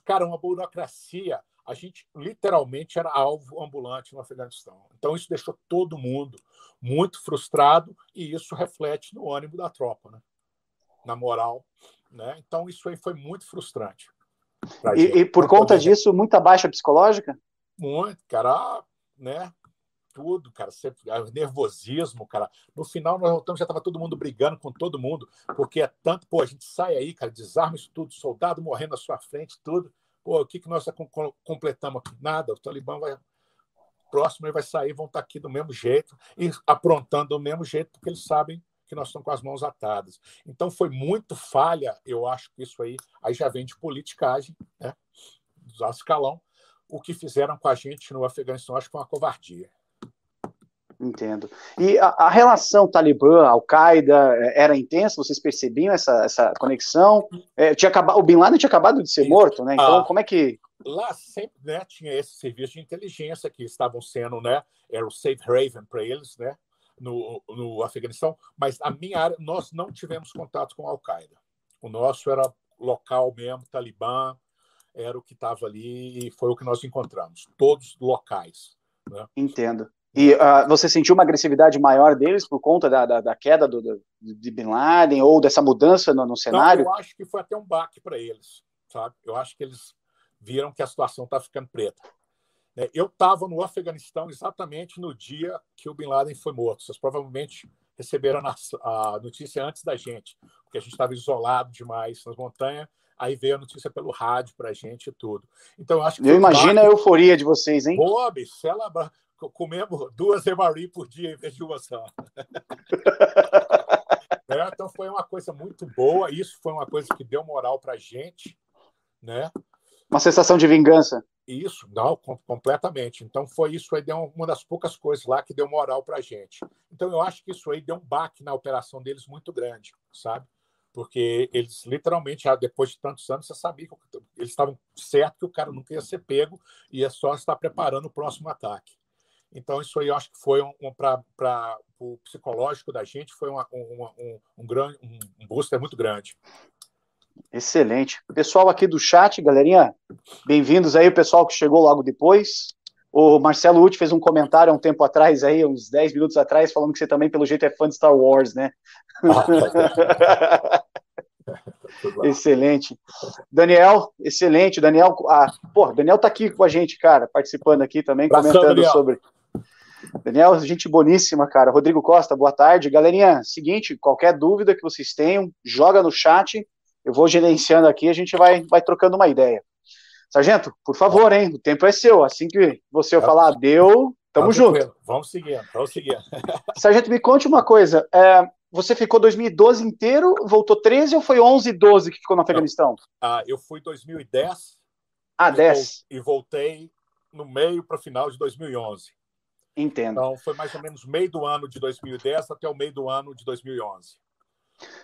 [SPEAKER 2] Cara, uma burocracia a gente literalmente era alvo ambulante no Afeganistão. Então isso deixou todo mundo muito frustrado e isso reflete no ânimo da tropa, né? na moral. Né? Então isso aí foi muito frustrante.
[SPEAKER 1] E, e, por conta disso, muita baixa psicológica?
[SPEAKER 2] Muito, cara, né? Tudo, cara, sempre, nervosismo, cara. No final, nós voltamos, já estava todo mundo brigando com todo mundo, porque é tanto, pô, a gente sai aí, cara, desarma isso tudo, soldado morrendo na sua frente, tudo. Pô, o que, que nós completamos? Nada, o Talibã vai. Próximo ele vai sair, vão estar aqui do mesmo jeito e aprontando do mesmo jeito, porque eles sabem que nós estamos com as mãos atadas. Então foi muito falha, eu acho que isso aí, aí já vem de politicagem, né? Do escalão. O que fizeram com a gente no Afeganistão, acho que foi uma covardia.
[SPEAKER 1] Entendo. E a, a relação Talibã, Al-Qaeda é, era intensa? Vocês percebiam essa, essa conexão? É, tinha acabado, o Bin Laden tinha acabado de ser morto, né? Então, ah, como é que.
[SPEAKER 2] Lá sempre né, tinha esse serviço de inteligência que estavam sendo, né? Era o safe haven para eles, né? No, no Afeganistão, mas a minha área, nós não tivemos contato com Al-Qaeda. O nosso era local mesmo, Talibã, era o que estava ali e foi o que nós encontramos, todos locais. Né?
[SPEAKER 1] Entendo. E uh, você sentiu uma agressividade maior deles por conta da, da, da queda do, do, de Bin Laden ou dessa mudança no, no cenário?
[SPEAKER 2] Não, eu acho que foi até um baque para eles, sabe? Eu acho que eles viram que a situação está ficando preta. É, eu estava no Afeganistão exatamente no dia que o Bin Laden foi morto. Vocês provavelmente receberam a, a notícia antes da gente, porque a gente estava isolado demais nas montanhas. Aí veio a notícia pelo rádio para a gente e tudo. Então, eu acho que.
[SPEAKER 1] Eu imagino baque... a euforia de vocês, hein?
[SPEAKER 2] Bob, celebra comemos duas MRE por dia em vez de uma só. é, então foi uma coisa muito boa. Isso foi uma coisa que deu moral para a gente, né?
[SPEAKER 1] Uma sensação de vingança.
[SPEAKER 2] Isso, não, completamente. Então foi isso aí, deu uma das poucas coisas lá que deu moral para gente. Então eu acho que isso aí deu um baque na operação deles muito grande, sabe? porque eles literalmente, depois de tantos anos, você sabia que eles estavam certo que o cara nunca ia ser pego, ia só estar preparando o próximo ataque. Então, isso aí eu acho que foi um, um para o psicológico da gente, foi uma, uma, um, um, grande, um, um booster muito grande.
[SPEAKER 1] Excelente. Pessoal aqui do chat, galerinha, bem-vindos aí, o pessoal que chegou logo depois. O Marcelo Uti fez um comentário há um tempo atrás, aí, uns 10 minutos atrás, falando que você também, pelo jeito, é fã de Star Wars, né? excelente. Daniel, excelente. Daniel, ah, pô, Daniel tá aqui com a gente, cara, participando aqui também, comentando Daniel. sobre. Daniel, gente boníssima, cara. Rodrigo Costa, boa tarde. Galerinha, seguinte, qualquer dúvida que vocês tenham, joga no chat. Eu vou gerenciando aqui, a gente vai, vai trocando uma ideia. Sargento, por favor, hein? O tempo é seu. Assim que você é. falar deu, tamo junto.
[SPEAKER 2] Vamos seguir, vamos seguir.
[SPEAKER 1] Sargento, me conte uma coisa. É, você ficou 2012 inteiro, voltou 13 ou foi 11 e 12 que ficou no Afeganistão?
[SPEAKER 2] Ah, eu fui 2010.
[SPEAKER 1] Ah, 10.
[SPEAKER 2] E voltei no meio para o final de 2011.
[SPEAKER 1] Entendo.
[SPEAKER 2] Então, foi mais ou menos meio do ano de 2010 até o meio do ano de 2011.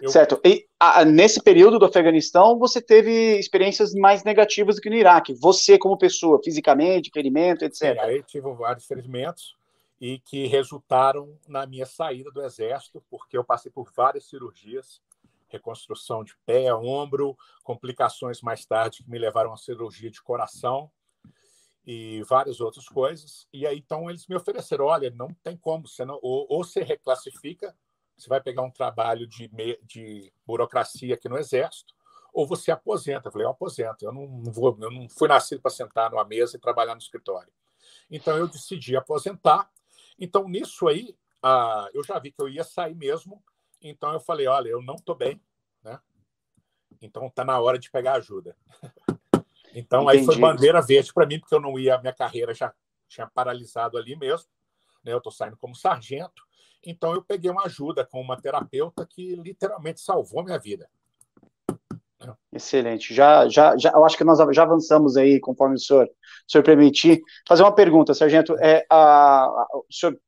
[SPEAKER 1] Eu... Certo. E a, nesse período do Afeganistão, você teve experiências mais negativas do que no Iraque. Você, como pessoa, fisicamente, ferimento, etc. Sim,
[SPEAKER 2] aí tive vários ferimentos e que resultaram na minha saída do Exército, porque eu passei por várias cirurgias, reconstrução de pé, ombro, complicações mais tarde que me levaram a cirurgia de coração e várias outras coisas. E aí, então, eles me ofereceram: olha, não tem como, você não, ou, ou você reclassifica você vai pegar um trabalho de, de burocracia aqui no Exército, ou você aposenta. Eu falei, eu aposento, eu não, vou, eu não fui nascido para sentar numa mesa e trabalhar no escritório. Então eu decidi aposentar. Então nisso aí, ah, eu já vi que eu ia sair mesmo. Então eu falei, olha, eu não estou bem, né? Então tá na hora de pegar ajuda. então Entendi. aí foi bandeira verde para mim, porque eu não ia, minha carreira já tinha paralisado ali mesmo. Né? Eu estou saindo como sargento. Então eu peguei uma ajuda com uma terapeuta que literalmente salvou minha vida.
[SPEAKER 1] Excelente. Já, já, já, eu acho que nós já avançamos aí, conforme o senhor, o senhor permitir. Fazer uma pergunta, sargento. É, a, a, o senhor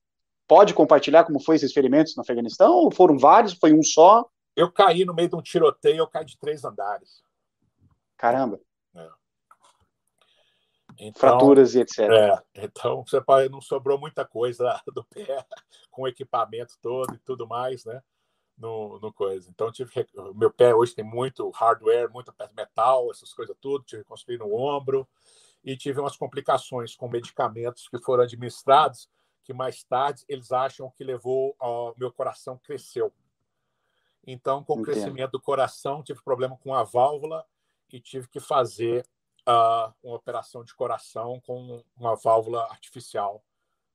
[SPEAKER 1] pode compartilhar como foi esses ferimentos no Afeganistão? Ou foram vários? Foi um só?
[SPEAKER 2] Eu caí no meio de um tiroteio, eu caí de três andares.
[SPEAKER 1] Caramba. Então, Fraturas e etc.
[SPEAKER 2] É, então você pode, não sobrou muita coisa do pé, com o equipamento todo e tudo mais, né? No, no coisa. Então tive meu pé hoje tem muito hardware, muito metal, essas coisas tudo, tive que construir no ombro e tive umas complicações com medicamentos que foram administrados que mais tarde eles acham que levou ao meu coração cresceu. Então, com o crescimento do coração, tive problema com a válvula e tive que fazer uh, uma operação de coração com uma válvula artificial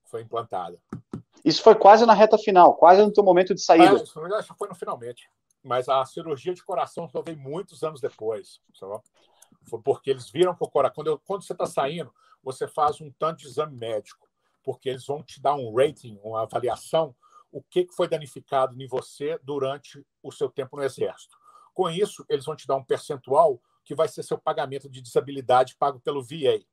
[SPEAKER 2] foi implantada.
[SPEAKER 1] Isso foi quase na reta final, quase no teu momento de saída. É,
[SPEAKER 2] isso foi no finalmente. Mas a cirurgia de coração só veio muitos anos depois. Sabe? Foi porque eles viram que o coração. Quando, eu, quando você está saindo, você faz um tanto de exame médico, porque eles vão te dar um rating, uma avaliação, o que foi danificado em você durante o seu tempo no Exército. Com isso, eles vão te dar um percentual que vai ser seu pagamento de desabilidade pago pelo VA.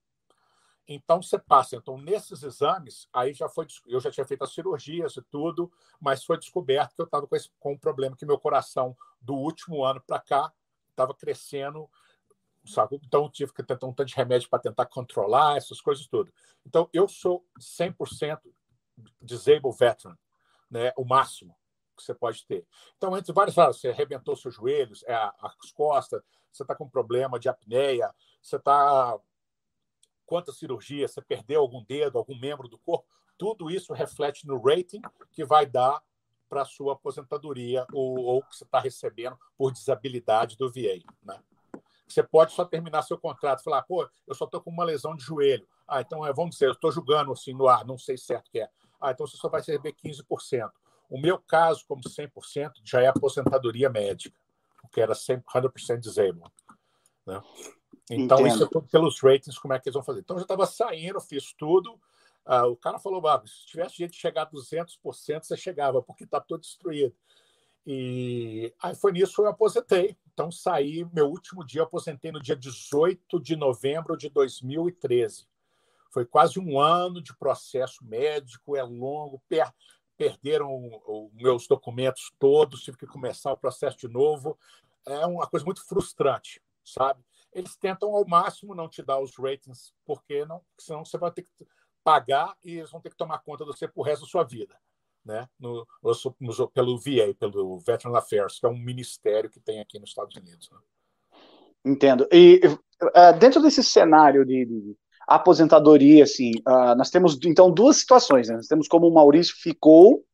[SPEAKER 2] Então você passa. Então nesses exames, aí já foi, eu já tinha feito as cirurgias e tudo, mas foi descoberto que eu estava com, esse, com um problema que meu coração do último ano para cá estava crescendo, sabe? Então tive que tentar um tanto de remédio para tentar controlar essas coisas tudo. Então eu sou 100% disabled veteran, né? O máximo que você pode ter. Então, entre vários, você arrebentou seus joelhos, é, as costas, você está com problema de apneia, você está. Quantas cirurgias, você perdeu algum dedo, algum membro do corpo, tudo isso reflete no rating que vai dar para a sua aposentadoria ou, ou que você está recebendo por desabilidade do VA. Né? Você pode só terminar seu contrato e falar, pô, eu só estou com uma lesão de joelho. Ah, então é, vamos dizer, eu estou julgando assim no ar, não sei certo que é. Ah, então você só vai receber 15%. O meu caso, como 100%, já é aposentadoria médica, porque era 100% disabled. Né? Então, Entendo. isso é tudo pelos ratings, como é que eles vão fazer. Então, eu já estava saindo, fiz tudo. Uh, o cara falou, ah, se tivesse jeito de chegar a 200%, você chegava, porque está todo destruído. E aí foi nisso que eu aposentei. Então, saí, meu último dia, eu aposentei no dia 18 de novembro de 2013. Foi quase um ano de processo médico, é longo, per perderam os meus documentos todos, tive que começar o processo de novo. É uma coisa muito frustrante, sabe? Eles tentam ao máximo não te dar os ratings, porque não, senão você vai ter que pagar e eles vão ter que tomar conta de você pro resto da sua vida, né? No, no, pelo VA, pelo Veteran Affairs, que é um ministério que tem aqui nos Estados Unidos. Né?
[SPEAKER 1] Entendo. E uh, dentro desse cenário de, de aposentadoria, assim, uh, nós temos então duas situações. Né? Nós temos como o Maurício ficou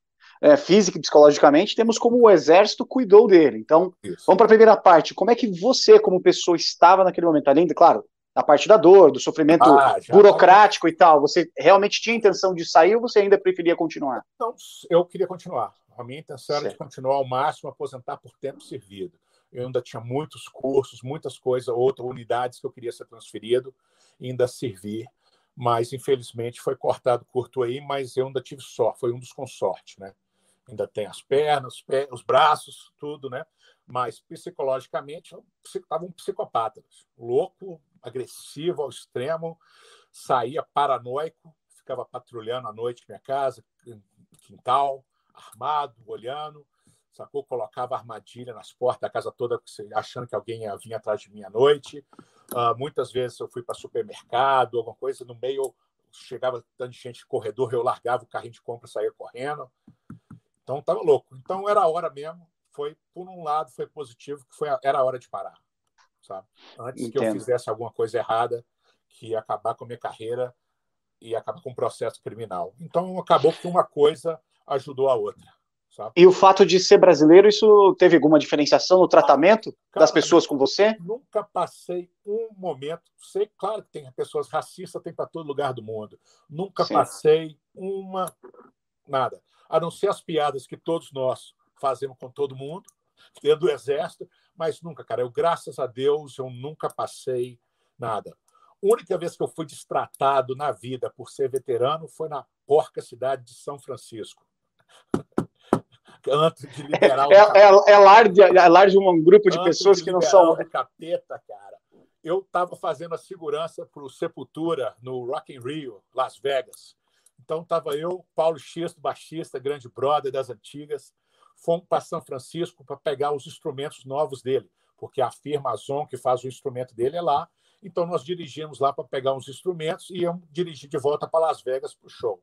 [SPEAKER 1] é, física e psicologicamente, temos como o exército cuidou dele. Então, Isso. vamos para a primeira parte. Como é que você, como pessoa, estava naquele momento? Além, de, claro, da parte da dor, do sofrimento ah, burocrático e tal, você realmente tinha intenção de sair ou você ainda preferia continuar?
[SPEAKER 2] Não, eu queria continuar. A minha intenção certo. era de continuar ao máximo, aposentar por tempo servido. Eu ainda tinha muitos cursos, muitas coisas, outras unidades que eu queria ser transferido, ainda servir, mas infelizmente foi cortado curto aí, mas eu ainda tive sorte, foi um dos consortes, né? Ainda tem as pernas, os braços, tudo, né? Mas psicologicamente eu estava um psicopata, louco, agressivo ao extremo, saía paranoico, ficava patrulhando à noite minha casa, quintal, armado, olhando, sacou? Colocava armadilha nas portas da casa toda, achando que alguém ia vir atrás de mim à noite. Uh, muitas vezes eu fui para supermercado, alguma coisa, no meio chegava gente de corredor, eu largava o carrinho de compra e saía correndo. Então estava louco. Então era a hora mesmo. Foi por um lado foi positivo, que foi era a hora de parar, sabe? Antes Entendo. que eu fizesse alguma coisa errada, que ia acabar com a minha carreira e acabar com um processo criminal. Então acabou que uma coisa ajudou a outra. Sabe?
[SPEAKER 1] E o fato de ser brasileiro, isso teve alguma diferenciação no tratamento das pessoas com você?
[SPEAKER 2] Nunca passei um momento. Sei, claro que tem pessoas racistas, tem para todo lugar do mundo. Nunca Sim. passei uma. Nada. A não ser as piadas que todos nós fazemos com todo mundo, dentro do exército, mas nunca, cara. Eu, graças a Deus, eu nunca passei nada. A única vez que eu fui destratado na vida por ser veterano foi na porca cidade de São Francisco
[SPEAKER 1] canto de liberal. É, é, é, é um grupo de pessoas de que não são.
[SPEAKER 2] capeta, cara. Eu estava fazendo a segurança para o Sepultura no Rock in Rio, Las Vegas. Então estava eu, Paulo Xisto, baixista, grande brother das antigas, fomos para São Francisco para pegar os instrumentos novos dele, porque a firma Azon que faz o instrumento dele é lá. Então nós dirigimos lá para pegar uns instrumentos e íamos dirigir de volta para Las Vegas para o show.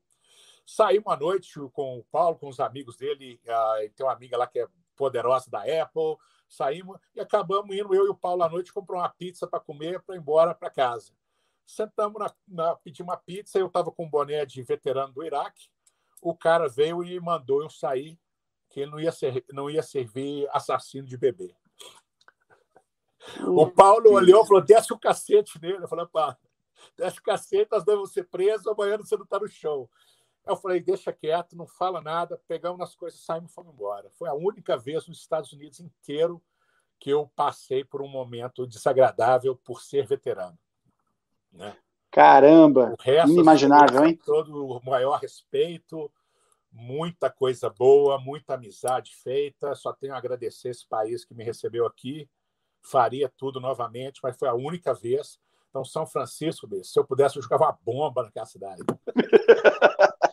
[SPEAKER 2] Saímos à noite com o Paulo, com os amigos dele, uh, tem uma amiga lá que é poderosa da Apple. Saímos e acabamos indo, eu e o Paulo à noite, comprar uma pizza para comer para ir embora para casa. Sentamos na, na pedir uma pizza, eu estava com um boné de veterano do Iraque. O cara veio e mandou eu sair, que ele não ia, ser, não ia servir assassino de bebê. O Paulo olhou e falou: desce o cacete nele. Eu falei: pá, desce o cacete, nós vamos ser presos, amanhã você não está no show. Eu falei, deixa quieto, não fala nada, pegamos as coisas, saímos e fomos embora. Foi a única vez nos Estados Unidos inteiro que eu passei por um momento desagradável por ser veterano. Né?
[SPEAKER 1] Caramba! Resto, inimaginável, hein?
[SPEAKER 2] Todo o maior respeito, muita coisa boa, muita amizade feita. Só tenho a agradecer esse país que me recebeu aqui. Faria tudo novamente, mas foi a única vez. Então, São Francisco, se eu pudesse, eu jogava uma bomba naquela cidade.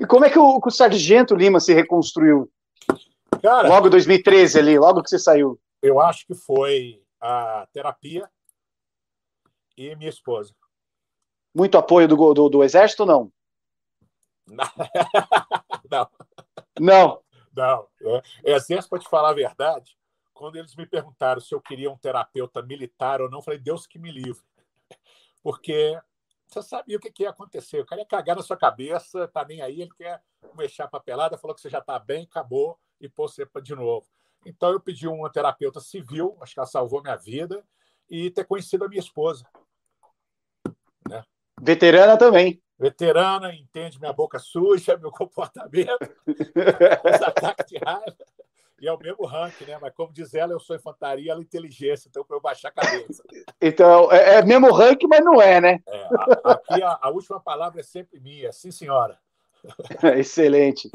[SPEAKER 1] E como é que o, o Sargento Lima se reconstruiu? Cara, logo 2013 ali, logo que você saiu.
[SPEAKER 2] Eu acho que foi a terapia e minha esposa.
[SPEAKER 1] Muito apoio do, do, do exército ou não?
[SPEAKER 2] não.
[SPEAKER 1] Não.
[SPEAKER 2] Não. Exército, para te falar a verdade, quando eles me perguntaram se eu queria um terapeuta militar ou não, eu falei, Deus que me livre. Porque você sabia o que, que ia acontecer. O cara ia cagar na sua cabeça, tá nem aí, ele quer mexer a papelada, falou que você já tá bem, acabou, e pôr você de novo. Então eu pedi uma terapeuta civil, acho que ela salvou minha vida, e ter conhecido a minha esposa.
[SPEAKER 1] Né? Veterana também.
[SPEAKER 2] Veterana, entende minha boca suja, meu comportamento, os ataques de raiva. E é o mesmo ranking, né? Mas como diz ela, eu sou infantaria, ela é inteligência, então para eu baixar a cabeça.
[SPEAKER 1] Então, é, é mesmo ranking, mas não é, né?
[SPEAKER 2] É, a, aqui a, a, última palavra é sempre minha, sim, senhora.
[SPEAKER 1] Excelente.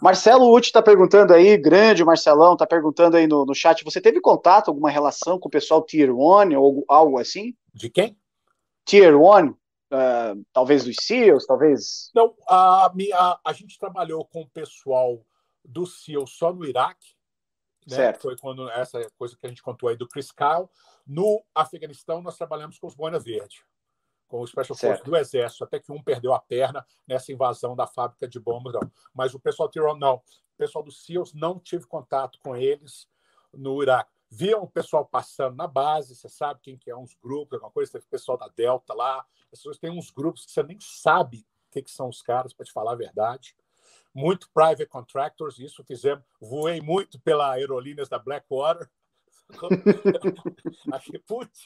[SPEAKER 1] Marcelo Uti está perguntando aí, grande Marcelão, está perguntando aí no, no chat, você teve contato, alguma relação com o pessoal Tier 1 ou algo assim?
[SPEAKER 2] De quem?
[SPEAKER 1] Tier 1. uh, talvez dos SEALs, talvez.
[SPEAKER 2] Não, a, minha, a gente trabalhou com o pessoal do SEAL só no Iraque. Né? Certo. Foi quando essa coisa que a gente contou aí do Chris Kyle. No Afeganistão, nós trabalhamos com os Boina Verde, com os Special Forces do Exército, até que um perdeu a perna nessa invasão da fábrica de bombas. Não. Mas o pessoal Tirol, não. O pessoal dos SEALs não tive contato com eles no Iraque. Viam o pessoal passando na base, você sabe quem que é uns grupos, alguma coisa, tem o pessoal da Delta lá, as pessoas têm uns grupos que você nem sabe o que, que são os caras, para te falar a verdade muito private contractors, isso fizemos. Voei muito pela aerolíneas da Blackwater. Putz,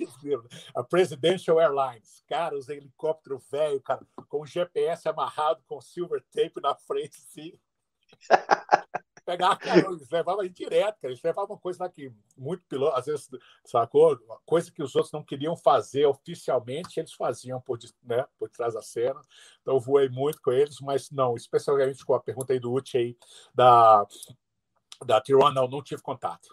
[SPEAKER 2] a Presidential Airlines, cara, os helicópteros velho, cara, com o GPS amarrado com silver tape na frente, sim. Pegar carona, eles levavam direto, cara. Eles levavam coisa lá que muito piloto, às vezes, sacou? Coisa que os outros não queriam fazer oficialmente, eles faziam por, né, por trás da cena. Então, eu voei muito com eles, mas não, especialmente com a pergunta aí do Uchi aí, da, da Tijuana, não, não tive contato.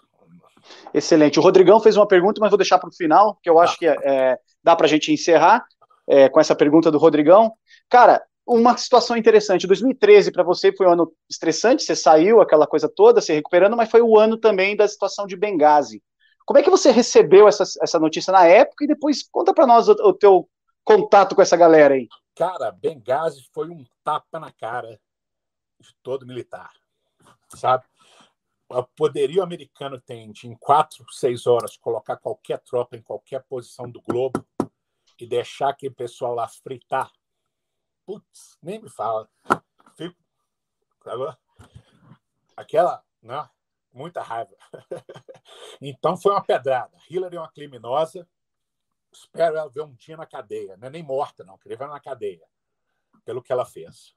[SPEAKER 1] Excelente. O Rodrigão fez uma pergunta, mas vou deixar para o final, que eu acho tá. que é, dá para a gente encerrar é, com essa pergunta do Rodrigão. Cara, uma situação interessante. 2013 para você foi um ano estressante, você saiu, aquela coisa toda, se recuperando, mas foi o ano também da situação de Benghazi. Como é que você recebeu essa, essa notícia na época e depois conta para nós o, o, teu contato com essa galera aí?
[SPEAKER 2] Cara, Benghazi foi um tapa na cara de todo militar, sabe? O poderio americano tem de, em quatro, seis horas, colocar qualquer tropa em qualquer posição do globo e deixar aquele pessoal lá fritar Putz, nem me fala. Fico. Aquela, né? Muita raiva. então foi uma pedrada. Hillary é uma criminosa. Espero ela ver um dia na cadeia. Não é nem morta, não. Queria ver na cadeia. Pelo que ela fez.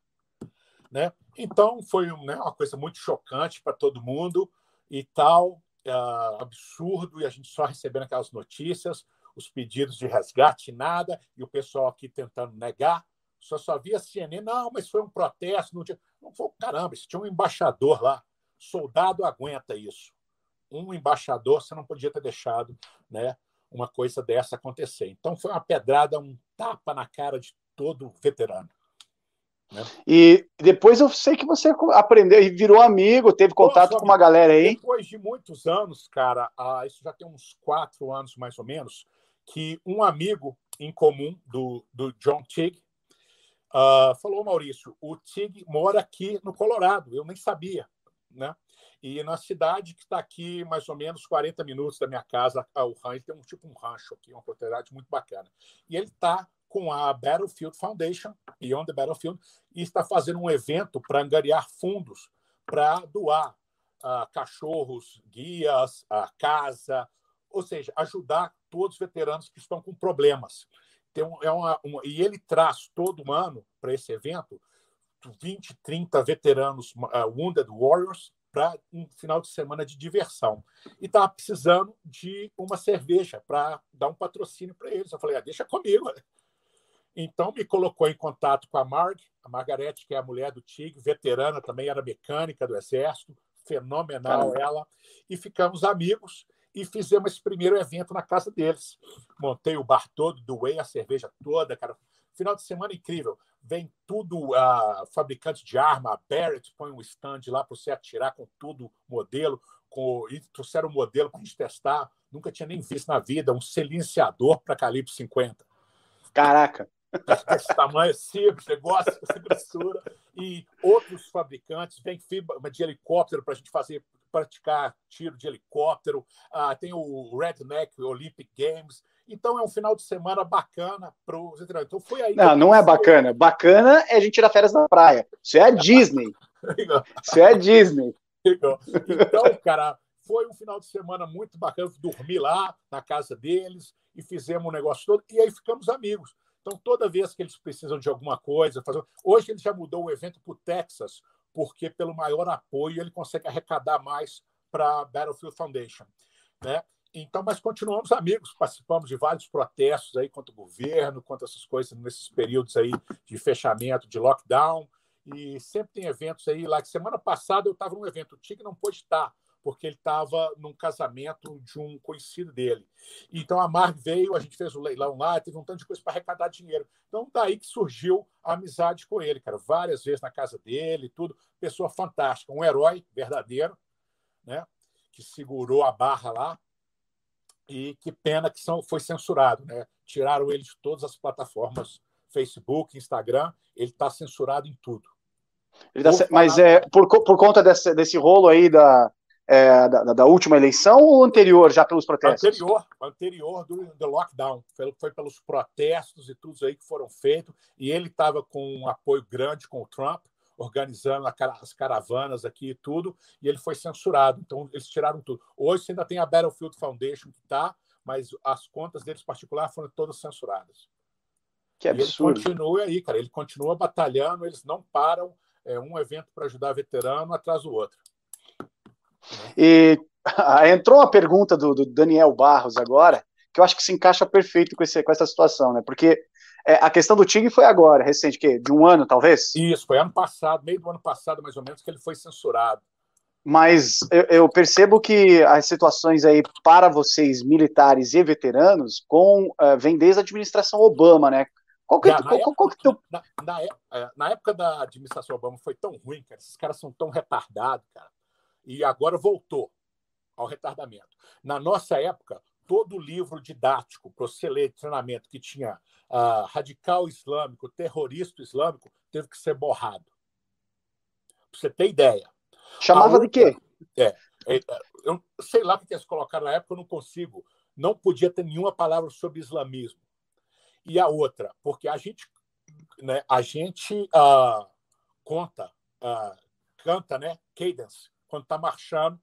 [SPEAKER 2] Né? Então foi né, uma coisa muito chocante para todo mundo e tal. Uh, absurdo. E a gente só recebendo aquelas notícias, os pedidos de resgate, nada. E o pessoal aqui tentando negar só só via CNN, não, mas foi um protesto. Não, tinha... não foi caramba, se tinha um embaixador lá. Soldado aguenta isso. Um embaixador, você não podia ter deixado né, uma coisa dessa acontecer. Então foi uma pedrada, um tapa na cara de todo veterano.
[SPEAKER 1] Né? E depois eu sei que você aprendeu e virou amigo, teve contato Pô, com uma galera aí.
[SPEAKER 2] Depois de muitos anos, cara, ah, isso já tem uns quatro anos mais ou menos, que um amigo em comum do, do John Tigg, Uh, falou Maurício, o Tig mora aqui no Colorado, eu nem sabia, né? E na cidade que está aqui mais ou menos 40 minutos da minha casa, o rancho tem um tipo um rancho aqui, uma propriedade muito bacana. E ele está com a Battlefield Foundation, Beyond the Battlefield, e está fazendo um evento para angariar fundos para doar uh, cachorros, guias, uh, casa, ou seja, ajudar todos os veteranos que estão com problemas. Tem um, é uma, uma, e ele traz todo ano para esse evento 20, 30 veteranos uh, Wounded Warriors para um final de semana de diversão. E estava precisando de uma cerveja para dar um patrocínio para eles. Eu falei, ah, deixa comigo. Então me colocou em contato com a Marg, a Margarete, que é a mulher do Tig, veterana também, era mecânica do Exército, fenomenal Caramba. ela, e ficamos amigos e fizemos esse primeiro evento na casa deles. Montei o bar todo, doei a cerveja toda, cara. Final de semana incrível. Vem tudo, uh, fabricante de arma, a Barrett põe um stand lá para você atirar com tudo, modelo, com, e trouxeram um modelo para a gente testar. Nunca tinha nem visto na vida um silenciador para calibre 50.
[SPEAKER 1] Caraca!
[SPEAKER 2] Esse tamanho, esse negócio, essa grossura. E outros fabricantes, vem fibra de helicóptero para a gente fazer praticar tiro de helicóptero, ah, tem o Redneck Olympic Games. Então é um final de semana bacana para os Então foi aí.
[SPEAKER 1] Não, não é bacana. Bacana é a gente tirar férias na praia. Isso é a Disney. Isso é a Disney.
[SPEAKER 2] Então, cara, foi um final de semana muito bacana. Dormi lá na casa deles e fizemos um negócio todo. E aí ficamos amigos. Então, toda vez que eles precisam de alguma coisa, fazer... hoje ele já mudou o evento para o Texas, porque pelo maior apoio ele consegue arrecadar mais para a Battlefield Foundation, né? Então, mas continuamos amigos, participamos de vários protestos aí contra o governo, contra essas coisas nesses períodos aí de fechamento, de lockdown, e sempre tem eventos aí lá. Semana passada eu estava num evento, o TIG não pôde estar, porque ele estava num casamento de um conhecido dele. Então a Marg veio, a gente fez o leilão lá, teve um tanto de coisa para arrecadar dinheiro. Então daí que surgiu a amizade com ele, cara. Várias vezes na casa dele, tudo. Pessoa fantástica, um herói verdadeiro, né? Que segurou a barra lá. E que pena que são, foi censurado, né? Tiraram ele de todas as plataformas, Facebook, Instagram. Ele está censurado em tudo.
[SPEAKER 1] Tá, mas é por, por conta desse, desse rolo aí da, é, da, da, última eleição ou anterior, já pelos protestos?
[SPEAKER 2] Anterior, anterior do, do lockdown. Foi, foi, pelos protestos e tudo aí que foram feitos. E ele estava com um apoio grande com o Trump, organizando as caravanas aqui e tudo, e ele foi censurado. Então, eles tiraram tudo. Hoje você ainda tem a Battlefield Foundation que está, mas as contas deles particulares foram todas censuradas.
[SPEAKER 1] Que absurdo.
[SPEAKER 2] E ele continua aí, cara. Ele continua batalhando, eles não param é um evento para ajudar veterano atrás do outro.
[SPEAKER 1] E entrou uma pergunta do, do, Daniel Barros agora, que eu acho que se encaixa perfeito com, esse, com essa situação, né? Porque é, a questão do Tig foi agora, recente, que de um ano, talvez?
[SPEAKER 2] Isso, foi ano passado, meio do ano passado, mais ou menos, que ele foi censurado.
[SPEAKER 1] Mas eu, eu percebo que as situações aí para vocês, militares e veteranos, com uh, vem desde a administração Obama, né?
[SPEAKER 2] Qual que, é, qual, época, qual que teu... na, na, é, na, época da administração Obama foi tão ruim, cara. Esses caras são tão retardados, cara. E agora voltou ao retardamento. Na nossa época, todo livro didático para você ler treinamento que tinha uh, radical islâmico, terrorista islâmico, teve que ser borrado. Para você ter ideia.
[SPEAKER 1] Chamava outra, de quê?
[SPEAKER 2] É, é, eu sei lá o que eles colocaram na época, eu não consigo. Não podia ter nenhuma palavra sobre islamismo e a outra, porque a gente, né, a gente uh, conta, uh, canta, né, cadence, quando está marchando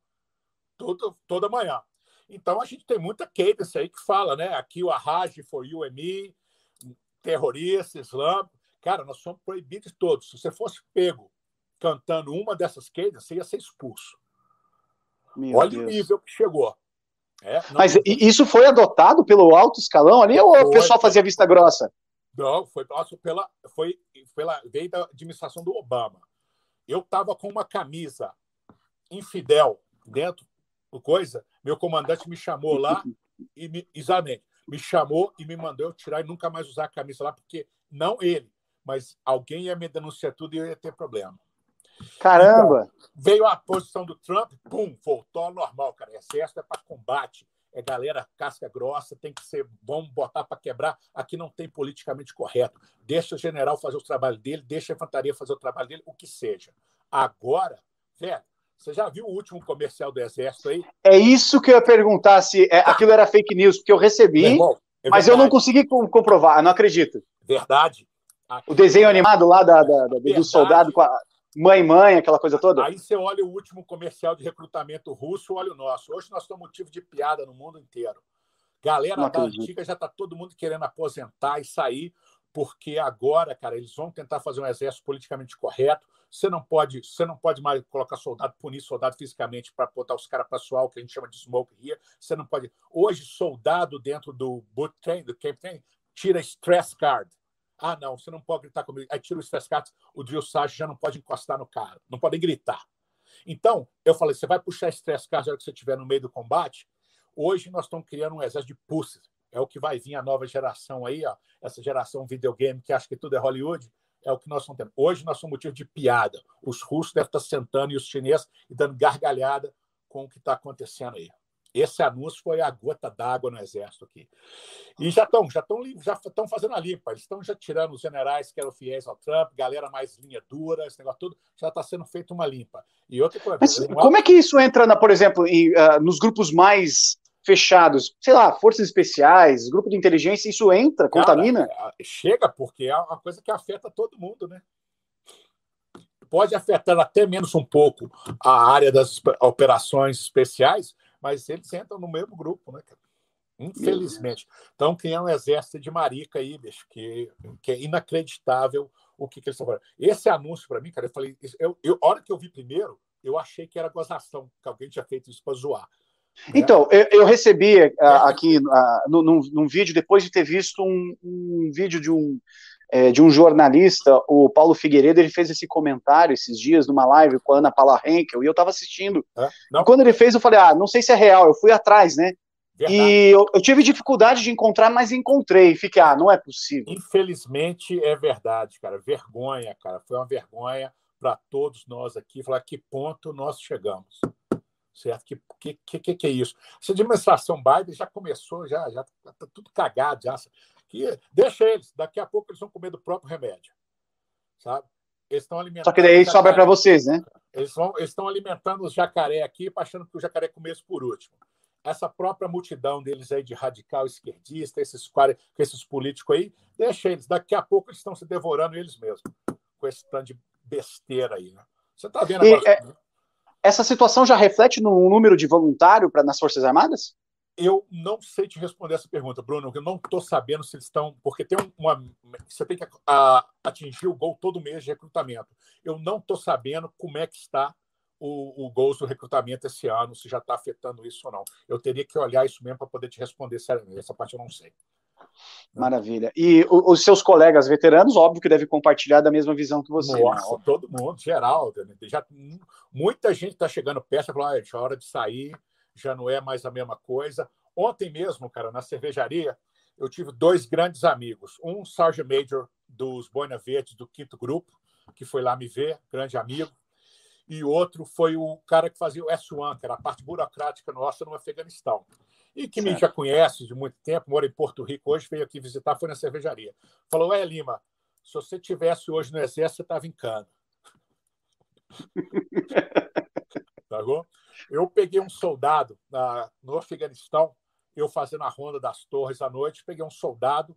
[SPEAKER 2] todo, toda manhã. Então a gente tem muita cadence aí que fala, né, aqui o Arraj for you and me, terrorista, islâmico. Cara, nós somos proibidos todos. Se você fosse pego cantando uma dessas cadence, você ia ser expulso. Meu Olha Deus. o nível que chegou.
[SPEAKER 1] É, Mas isso foi adotado pelo alto escalão ali ou o pessoal fazia vista grossa?
[SPEAKER 2] Não, foi pela, foi pela veio da administração do Obama. Eu estava com uma camisa infidel dentro do coisa, meu comandante me chamou lá e me, exatamente, me chamou e me mandou eu tirar e nunca mais usar a camisa lá, porque não ele, mas alguém ia me denunciar tudo e eu ia ter problema.
[SPEAKER 1] Caramba!
[SPEAKER 2] Então, veio a posição do Trump, pum, voltou ao normal, cara. Exército é para combate, é galera casca grossa, tem que ser, vamos botar para quebrar. Aqui não tem politicamente correto. Deixa o general fazer o trabalho dele, deixa a infantaria fazer o trabalho dele, o que seja. Agora, velho, você já viu o último comercial do Exército aí?
[SPEAKER 1] É isso que eu ia perguntar se é, aquilo era fake news, porque eu recebi, irmão, é mas eu não consegui comprovar, não acredito.
[SPEAKER 2] Verdade.
[SPEAKER 1] Aqui, o desenho animado lá da, da, da do soldado com a mãe, mãe, aquela coisa toda.
[SPEAKER 2] Aí você olha o último comercial de recrutamento russo, olha o nosso. Hoje nós somos motivo de piada no mundo inteiro. Galera da antiga já está todo mundo querendo aposentar e sair, porque agora, cara, eles vão tentar fazer um exército politicamente correto. Você não pode, você não pode mais colocar soldado, punir soldado fisicamente para botar os caras para suar, o que a gente chama de smoke here. Você não pode. Hoje, soldado dentro do boot train, do camp train, tira stress card. Ah, não, você não pode gritar comigo. Aí tira o Stresscats, o drill sergeant já não pode encostar no cara, não podem gritar. Então, eu falei, você vai puxar stress card na hora que você estiver no meio do combate? Hoje nós estamos criando um exército de pussies. É o que vai vir a nova geração aí, ó, essa geração videogame que acha que tudo é Hollywood. É o que nós estamos tendo. Hoje nós somos motivo de piada. Os russos devem estar sentando e os chineses e dando gargalhada com o que está acontecendo aí. Esse anúncio foi a gota d'água no exército aqui. E já estão já estão já estão fazendo a limpa, eles estão já tirando os generais que eram fiéis ao Trump, galera mais linha dura, esse negócio tudo, já está sendo feita uma limpa. E outra coisa.
[SPEAKER 1] Mas, como é que isso entra, na, por exemplo, em, uh, nos grupos mais fechados? Sei lá, forças especiais, grupo de inteligência, isso entra, Cara, contamina?
[SPEAKER 2] É, chega, porque é uma coisa que afeta todo mundo, né? Pode afetar até menos um pouco a área das operações especiais, mas eles entram no mesmo grupo, né, cara? Infelizmente. Então, tem um exército de marica aí, bicho, que, que é inacreditável o que, que eles estão falando. Esse anúncio, para mim, cara, eu falei, eu, eu, a hora que eu vi primeiro, eu achei que era gozação, que alguém tinha feito isso para zoar.
[SPEAKER 1] Né? Então, eu, eu recebi uh, aqui uh, num, num vídeo, depois de ter visto um, um vídeo de um, é, de um jornalista, o Paulo Figueiredo, ele fez esse comentário esses dias numa live com a Ana Paula Henkel, e eu estava assistindo. É? E quando ele fez, eu falei, ah, não sei se é real, eu fui atrás, né? Verdade. E eu, eu, tive dificuldade de encontrar, mas encontrei. Fiquei, ah, não é possível.
[SPEAKER 2] Infelizmente é verdade, cara. Vergonha, cara. Foi uma vergonha para todos nós aqui. Falar que ponto nós chegamos. Certo? Que, que, que, que é isso? Essa administração Biden já começou, já já tá tudo cagado. Já, que, deixa eles, daqui a pouco eles vão comer do próprio remédio. Sabe?
[SPEAKER 1] Eles estão alimentando. Só que daí sobra para vocês, né?
[SPEAKER 2] Eles, vão, estão alimentando os jacaré aqui, achando que o jacaré comesse por último essa própria multidão deles aí de radical esquerdista, esses, esses políticos aí, deixa eles. Daqui a pouco eles estão se devorando eles mesmos, com esse tanto de besteira aí. Né? Você está vendo agora.
[SPEAKER 1] É, essa situação já reflete no número de voluntário para nas Forças Armadas?
[SPEAKER 2] Eu não sei te responder essa pergunta, Bruno. Eu não estou sabendo se eles estão. Porque tem uma. Você tem que a, atingir o gol todo mês de recrutamento. Eu não estou sabendo como é que está o, o gols do recrutamento esse ano, se já está afetando isso ou não. Eu teria que olhar isso mesmo para poder te responder seriamente. Essa parte eu não sei.
[SPEAKER 1] Maravilha. E os seus colegas veteranos, óbvio que devem compartilhar da mesma visão que você.
[SPEAKER 2] Nossa, né? todo mundo, geral. Já, muita gente está chegando perto e falando, ah, é hora de sair, já não é mais a mesma coisa. Ontem mesmo, cara, na cervejaria, eu tive dois grandes amigos. Um Sargent Major dos Boina Verdes, do quinto grupo, que foi lá me ver, grande amigo e outro foi o cara que fazia o S1, que era a parte burocrática nossa no Afeganistão. E que certo. me já conhece de muito tempo, mora em Porto Rico hoje, veio aqui visitar, foi na cervejaria. Falou: É, Lima, se você tivesse hoje no exército, você estava em cana. tá bom? Eu peguei um soldado na, no Afeganistão, eu fazendo a ronda das torres à noite, peguei um soldado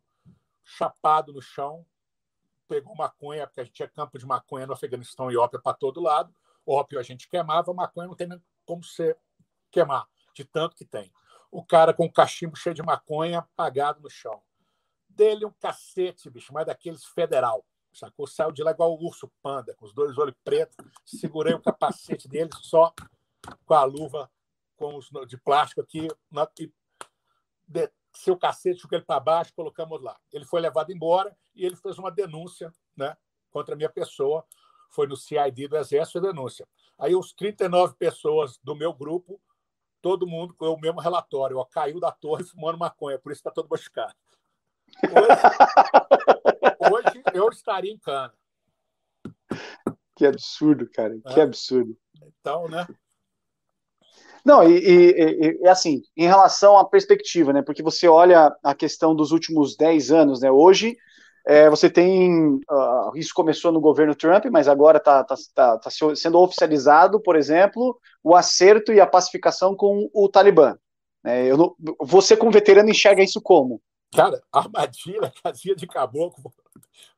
[SPEAKER 2] chapado no chão, pegou maconha, porque a gente tinha campo de maconha no Afeganistão e ópia para todo lado, ópio a gente queimava, maconha não tem nem como você queimar, de tanto que tem. O cara com o cachimbo cheio de maconha apagado no chão. Dele um cacete, bicho, mas daqueles federal. Sacou? Saiu de lá igual o urso panda, com os dois olhos pretos. Segurei o capacete dele só com a luva com os, de plástico aqui. Na, e desceu o cacete, joguei ele para baixo, colocamos lá. Ele foi levado embora e ele fez uma denúncia né, contra a minha pessoa foi no CID do Exército a denúncia. Aí os 39 pessoas do meu grupo, todo mundo com o mesmo relatório, ó, caiu da torre fumando maconha, por isso está todo machucado. Hoje, hoje, eu estaria em cana.
[SPEAKER 1] Que absurdo, cara, que é. absurdo.
[SPEAKER 2] Então, né?
[SPEAKER 1] Não, e, e, e, assim, em relação à perspectiva, né? Porque você olha a questão dos últimos 10 anos, né? Hoje é, você tem. Uh, isso começou no governo Trump, mas agora está tá, tá, tá sendo oficializado, por exemplo, o acerto e a pacificação com o Talibã. É, não, você, como veterano, enxerga isso como?
[SPEAKER 2] Cara, armadilha, casinha de caboclo.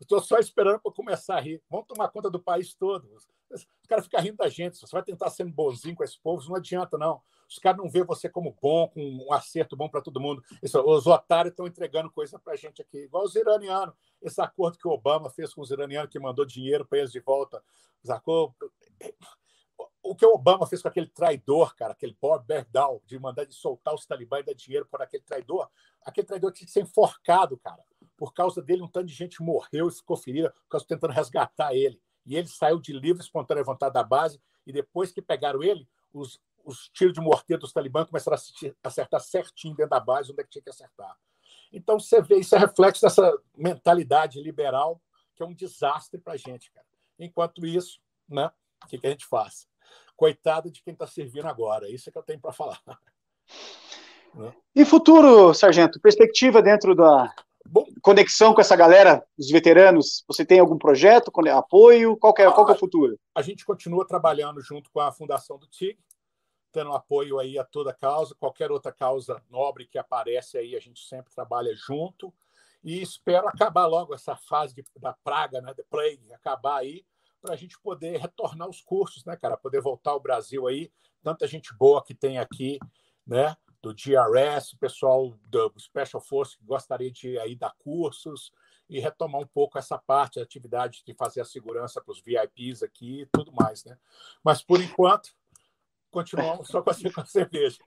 [SPEAKER 2] Estou só esperando para começar a rir. Vamos tomar conta do país todo. O cara fica rindo da gente. Você vai tentar ser bonzinho com esse povo, não adianta, não. Os caras não vê você como bom, com um acerto bom para todo mundo. Isso, os otários estão entregando coisa para a gente aqui, igual os iranianos. Esse acordo que o Obama fez com os iranianos, que mandou dinheiro para eles de volta. Sacou? O que o Obama fez com aquele traidor, cara, aquele Bob Bergdahl, de mandar de soltar os talibãs e dar dinheiro para aquele traidor, aquele traidor tinha que ser enforcado, cara. Por causa dele, um tanto de gente morreu e ficou ferida, por causa tentando resgatar ele. E ele saiu de livre, espontânea vontade da base, e depois que pegaram ele, os os tiros de morteiro dos talibãs começaram a acertar certinho dentro da base, onde é que tinha que acertar. Então, você vê, isso é reflexo dessa mentalidade liberal, que é um desastre para a gente, cara. Enquanto isso, né, o que, que a gente faz? Coitado de quem está servindo agora, isso é que eu tenho para falar.
[SPEAKER 1] Né? E futuro, Sargento? Perspectiva dentro da Bom, conexão com essa galera, os veteranos? Você tem algum projeto, apoio? Qual é, qual é o futuro?
[SPEAKER 2] A gente continua trabalhando junto com a Fundação do TIG, dando apoio aí a toda causa, qualquer outra causa nobre que aparece aí, a gente sempre trabalha junto. E espero acabar logo essa fase de, da praga, né, da plague, acabar aí, para a gente poder retornar os cursos, né, cara, poder voltar ao Brasil aí, tanta gente boa que tem aqui, né, do GRS, pessoal do Special Force que gostaria de aí dar cursos e retomar um pouco essa parte, a atividade de fazer a segurança para os VIPs aqui e tudo mais, né? Mas por enquanto continuamos só com a cerveja.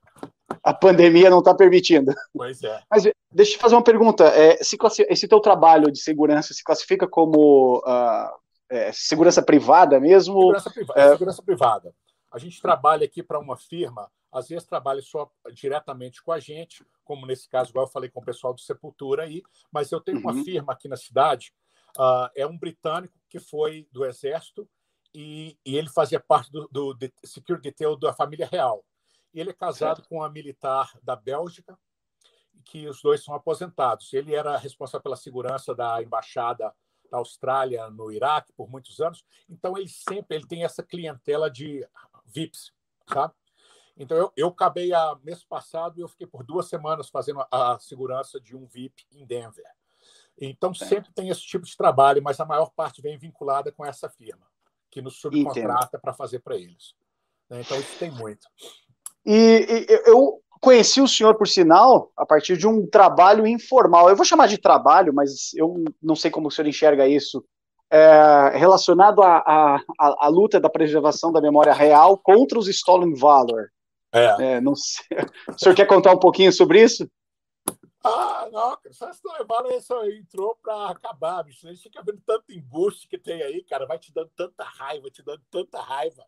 [SPEAKER 1] a pandemia não está permitindo.
[SPEAKER 2] Pois é.
[SPEAKER 1] Mas deixa eu te fazer uma pergunta. É, esse teu trabalho de segurança se classifica como uh, é, segurança privada mesmo?
[SPEAKER 2] Segurança, priva é... segurança privada. A gente trabalha aqui para uma firma, às vezes trabalha só diretamente com a gente, como nesse caso, igual eu falei com o pessoal do Sepultura aí, mas eu tenho uhum. uma firma aqui na cidade, uh, é um britânico que foi do Exército e, e ele fazia parte do, do, do Security Detail da família real. Ele é casado certo. com uma militar da Bélgica, que os dois são aposentados. Ele era responsável pela segurança da embaixada da Austrália no Iraque por muitos anos. Então ele sempre ele tem essa clientela de VIPs, sabe? Então eu, eu acabei a mês passado eu fiquei por duas semanas fazendo a, a segurança de um VIP em Denver. Então sempre tem esse tipo de trabalho, mas a maior parte vem vinculada com essa firma que nos subcontrata para fazer para eles. Né? Então isso tem muito.
[SPEAKER 1] E, e, eu conheci o senhor, por sinal, a partir de um trabalho informal. Eu vou chamar de trabalho, mas eu não sei como o senhor enxerga isso. É, relacionado à, à, luta da preservação da memória real contra os Stolen Valor. É. é não sei. O senhor quer contar um pouquinho sobre isso?
[SPEAKER 2] Ah, não, essa Stolen Valor só entrou para acabar, bicho. A gente fica vendo tanto embuste que tem aí, cara, vai te dando tanta raiva, te dando tanta raiva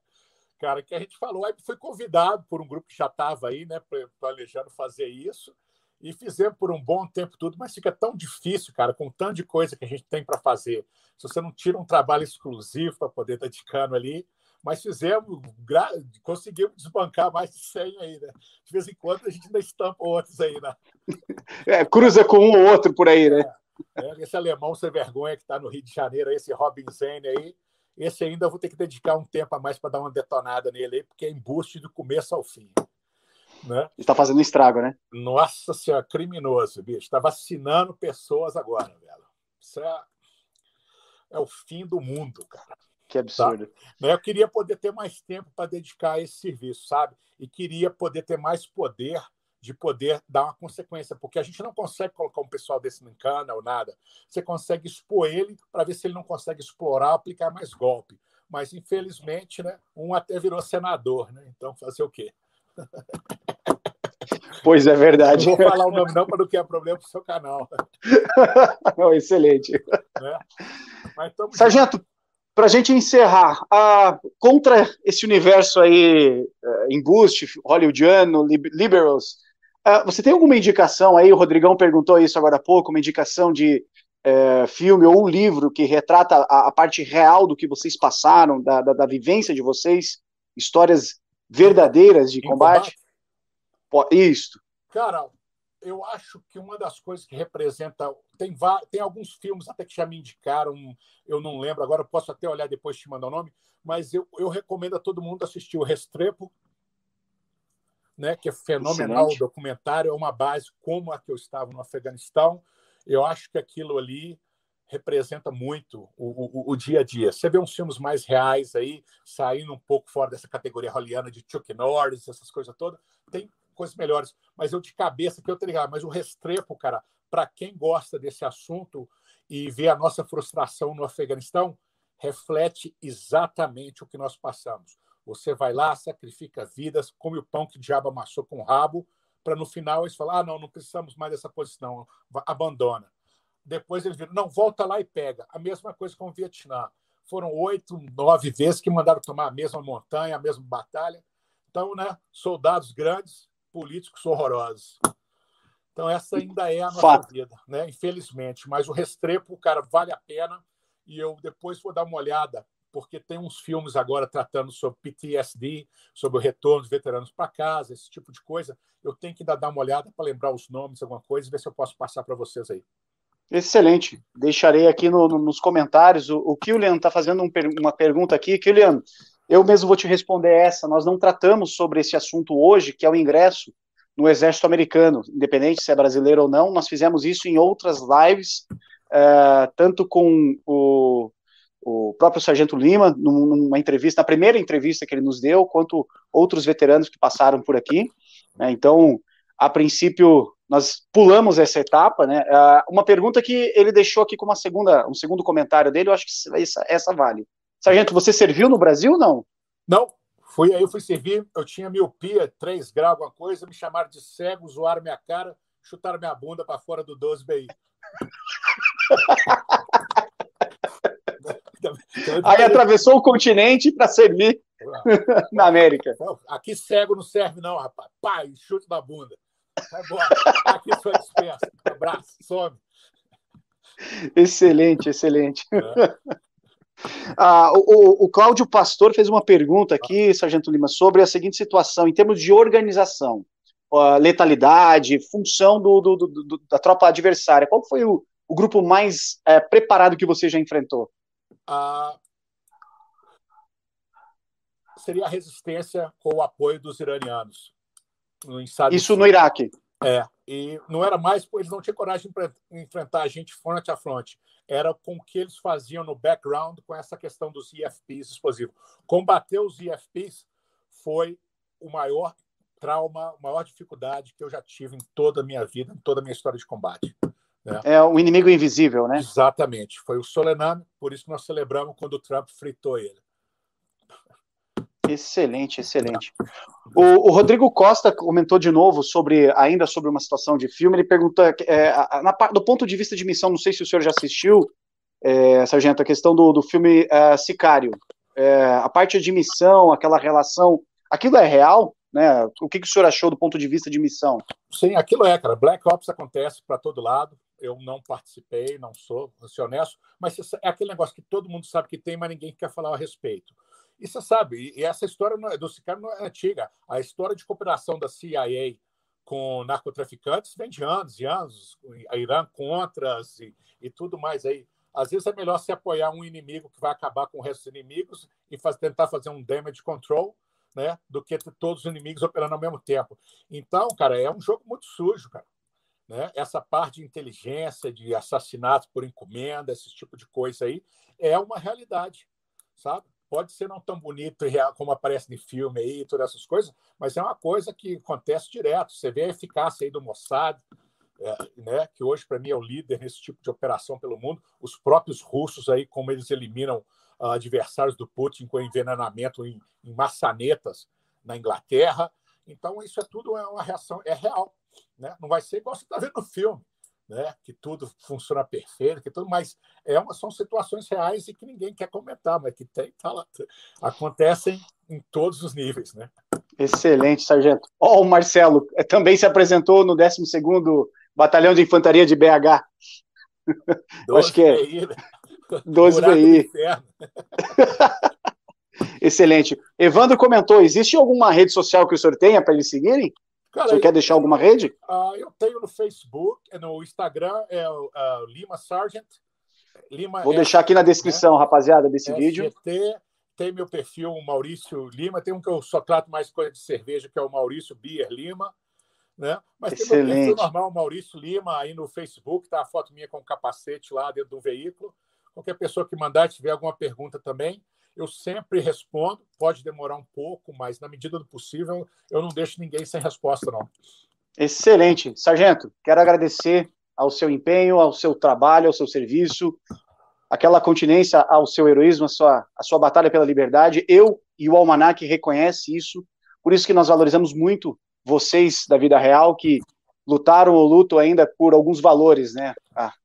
[SPEAKER 2] cara, que a gente falou, aí foi convidado por um grupo que já estava aí, né, planejando fazer isso, e fizemos por um bom tempo tudo, mas fica tão difícil, cara, com tanto de coisa que a gente tem para fazer. Se você não tira um trabalho exclusivo para poder dedicando ali, mas fizemos, conseguimos desbancar mais de 100 aí, né? De vez em quando a gente ainda estampa outros aí, né?
[SPEAKER 1] É, cruza com um ou outro por aí, né?
[SPEAKER 2] É, é, esse alemão sem vergonha que está no Rio de Janeiro, esse Robin Zane aí, esse ainda eu vou ter que dedicar um tempo a mais para dar uma detonada nele aí, porque é embuste do começo ao fim. Né?
[SPEAKER 1] Está fazendo estrago, né?
[SPEAKER 2] Nossa senhora, criminoso, bicho. Está vacinando pessoas agora, velho. Isso é, é o fim do mundo, cara.
[SPEAKER 1] Que absurdo.
[SPEAKER 2] Tá? Eu queria poder ter mais tempo para dedicar a esse serviço, sabe? E queria poder ter mais poder de poder dar uma consequência, porque a gente não consegue colocar um pessoal desse no cana ou nada. Você consegue expor ele para ver se ele não consegue explorar, aplicar mais golpe. Mas, infelizmente, né, um até virou senador, né? Então, fazer o quê?
[SPEAKER 1] Pois é verdade.
[SPEAKER 2] Não vou falar o nome não para não criar problema para o seu canal.
[SPEAKER 1] Não, excelente. Né? Sargento, para a gente encerrar, contra esse universo aí, uh, embuste, hollywoodiano, liberals, ah, você tem alguma indicação aí? O Rodrigão perguntou isso agora há pouco, uma indicação de é, filme ou um livro que retrata a, a, parte real do que vocês passaram, da, da, da vivência de vocês, histórias verdadeiras de combate? combate? Isso.
[SPEAKER 2] Cara, eu acho que uma das coisas que representa. Tem, tem alguns filmes até que já me indicaram, eu não lembro agora, posso até olhar depois te mandar o nome, mas eu, eu recomendo a todo mundo assistir o Restrepo, né, que é fenomenal Excelente. o documentário, é uma base como a que eu estava no Afeganistão. Eu acho que aquilo ali representa muito o, o, o, dia a dia. Você vê uns filmes mais reais aí, saindo um pouco fora dessa categoria roliana de Chuck Norris, essas coisas todas, tem coisas melhores. Mas eu de cabeça que eu teria, mas o Restrepo, cara, para quem gosta desse assunto e vê a nossa frustração no Afeganistão, reflete exatamente o que nós passamos. Você vai lá, sacrifica vidas, come o pão que o diabo amassou com o rabo, para no final eles falar: ah, não, não precisamos mais dessa posição, abandona. Depois eles viram: não, volta lá e pega. A mesma coisa com o Vietnã. Foram oito, nove vezes que mandaram tomar a mesma montanha, a mesma batalha. Então, né, soldados grandes, políticos horrorosos. Então, essa ainda é a nossa Fato. vida, né? Infelizmente. Mas o Restrepo, cara, vale a pena. E eu depois vou dar uma olhada porque tem uns filmes agora tratando sobre PTSD, sobre o retorno dos veteranos para casa, esse tipo de coisa. Eu tenho que dar uma olhada para lembrar os nomes, alguma coisa, e ver se eu posso passar para vocês aí.
[SPEAKER 1] Excelente. Deixarei aqui no, no, nos comentários. O, o Killian está fazendo um, uma pergunta aqui. Killian, eu mesmo vou te responder essa. Nós não tratamos sobre esse assunto hoje, que é o ingresso no Exército Americano, independente se é brasileiro ou não. Nós fizemos isso em outras lives, uh, tanto com o o próprio Sargento Lima, numa entrevista, na primeira entrevista que ele nos deu, quanto outros veteranos que passaram por aqui. Né? Então, a princípio, nós pulamos essa etapa. Né? Uh, uma pergunta que ele deixou aqui como uma segunda, um segundo comentário dele, eu acho que essa, essa vale. Sargento, você serviu no Brasil ou não?
[SPEAKER 2] Não, Fui aí, fui servir, eu tinha miopia, 3 graus, alguma coisa, me chamaram de cego, zoaram minha cara, chutaram minha bunda para fora do 12 BI.
[SPEAKER 1] Aí atravessou o continente para servir na América.
[SPEAKER 2] Aqui cego não serve, não, rapaz. Pai, chute na bunda. Vai embora. Aqui sua dispensa. Um abraço, some.
[SPEAKER 1] Excelente, excelente. É. Ah, o, o Cláudio Pastor fez uma pergunta aqui, Sargento Lima, sobre a seguinte situação, em termos de organização, letalidade, função do, do, do, da tropa adversária. Qual foi o, o grupo mais é, preparado que você já enfrentou? Ah,
[SPEAKER 2] seria a resistência com o apoio dos iranianos.
[SPEAKER 1] No Isso no Iraque.
[SPEAKER 2] É, e não era mais, eles não tinham coragem de enfrentar a gente frente a frente. Era com o que eles faziam no background com essa questão dos IFPs explosivos. Combater os IFPs foi o maior trauma, a maior dificuldade que eu já tive em toda a minha vida, em toda a minha história de combate.
[SPEAKER 1] Né? É um inimigo invisível, né?
[SPEAKER 2] Exatamente. Foi o Solename, por isso que nós celebramos quando o Trump fritou ele.
[SPEAKER 1] Excelente, excelente. O, o, Rodrigo Costa comentou de novo sobre, ainda sobre uma situação de filme. Ele pergunta, é, na, do ponto de vista de missão, não sei se o senhor já assistiu, é, Sargento, a questão do, do filme é, Sicário. É, a parte de missão, aquela relação, aquilo é real? Né? O que, que o senhor achou do ponto de vista de missão?
[SPEAKER 2] Sim, aquilo é, cara. Black Ops acontece para todo lado. Eu não participei, não sou, vou ser honesto, mas é aquele negócio que todo mundo sabe que tem, mas ninguém quer falar a respeito. E você sabe, e essa história é, do Sicário não é antiga. A história de cooperação da CIA com narcotraficantes vem de anos e anos, a Irã contras e, e tudo mais aí. Às vezes é melhor se apoiar um inimigo que vai acabar com o resto dos inimigos e faz, tentar fazer um damage control, né, do que todos os inimigos operando ao mesmo tempo. Então, cara, é um jogo muito sujo, cara. Né? Essa parte de inteligência, de assassinatos por encomenda, esse tipo de coisa aí, é uma realidade, sabe? Pode ser não tão bonito e real como aparece no filme aí, todas essas coisas, mas é uma coisa que acontece direto. Você vê a eficácia aí do Mossad, é, né, que hoje para mim é o líder nesse tipo de operação pelo mundo. Os próprios russos aí, como eles eliminam uh, adversários do Putin com envenenamento em, em maçanetas na Inglaterra. Então isso é tudo é uma reação é real, né? Não vai ser igual você está vendo no filme né? que tudo funciona perfeito, que tudo, mas é uma, são situações reais e que ninguém quer comentar, mas que tem, tá lá, acontecem em todos os níveis. Né?
[SPEAKER 1] Excelente, Sargento. Ó, oh, o Marcelo eh, também se apresentou no 12º Batalhão de Infantaria de BH. Acho que é. BI, né? 12 BI. Excelente. Evandro comentou: existe alguma rede social que o senhor tenha para eles seguirem? Cara, Você quer deixar alguma rede?
[SPEAKER 2] Uh, eu tenho no Facebook, no Instagram, é o uh, Lima Sargent.
[SPEAKER 1] Lima Vou deixar aqui na descrição, né? rapaziada, desse SGT, vídeo.
[SPEAKER 2] Tem meu perfil, Maurício Lima. Tem um que eu só trato mais coisa de cerveja, que é o Maurício Bier Lima. Né? Mas Excelente. tem meu perfil normal, Maurício Lima, aí no Facebook, tá a foto minha com capacete lá dentro do veículo. Qualquer pessoa que mandar, tiver alguma pergunta também, eu sempre respondo, pode demorar um pouco, mas na medida do possível, eu não deixo ninguém sem resposta, não.
[SPEAKER 1] Excelente. Sargento, quero agradecer ao seu empenho, ao seu trabalho, ao seu serviço, aquela continência ao seu heroísmo, a sua, sua batalha pela liberdade. Eu e o Almanac reconhece isso, por isso que nós valorizamos muito vocês da vida real, que lutaram ou lutam ainda por alguns valores, né?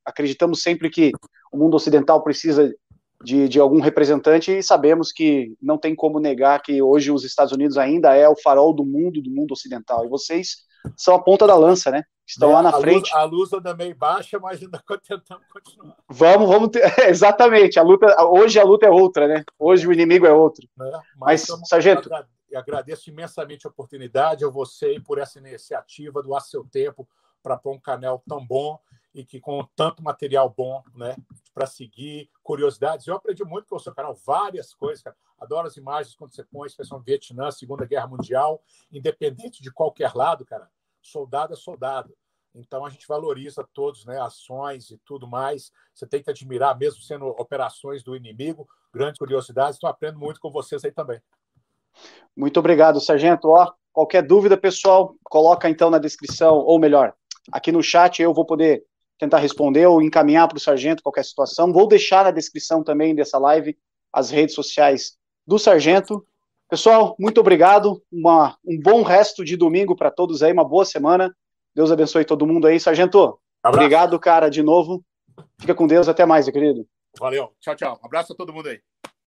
[SPEAKER 1] Acreditamos sempre que o mundo ocidental precisa de, de algum representante e sabemos que não tem como negar que hoje os Estados Unidos ainda é o farol do mundo, do mundo ocidental. E vocês são a ponta da lança, né? Estão é, lá na
[SPEAKER 2] a
[SPEAKER 1] frente.
[SPEAKER 2] Luz, a luz anda meio baixa, mas ainda tentamos continuar.
[SPEAKER 1] Vamos, vamos ter, exatamente. A luta, hoje a luta é outra, né? Hoje o inimigo é outro. É, mas, mas sargento,
[SPEAKER 2] agradeço imensamente a oportunidade a você por essa iniciativa do A Seu Tempo para pôr um canal tão bom e que com tanto material bom, né, para seguir, curiosidades. Eu aprendi muito com o seu canal, várias coisas, cara. Adoro as imagens quando você põe, especialmente Vietnã, Segunda Guerra Mundial, independente de qualquer lado, cara. Soldado é soldado. Então a gente valoriza todos, né, ações e tudo mais. Você tem que admirar, mesmo sendo operações do inimigo, grandes curiosidades. Então aprendo muito com vocês aí também.
[SPEAKER 1] Muito obrigado, sargento. Ó, qualquer dúvida, pessoal, coloca então na descrição, ou melhor, aqui no chat eu vou poder tentar responder ou encaminhar para o sargento qualquer situação. Vou deixar na descrição também dessa live as redes sociais do sargento. Pessoal, muito obrigado. Uma, um bom resto de domingo para todos aí, uma boa semana. Deus abençoe todo mundo aí. Sargento, Abraço. obrigado, cara, de novo. Fica com Deus. Até mais, meu querido.
[SPEAKER 2] Valeu. Tchau, tchau. Um abraço a todo mundo aí.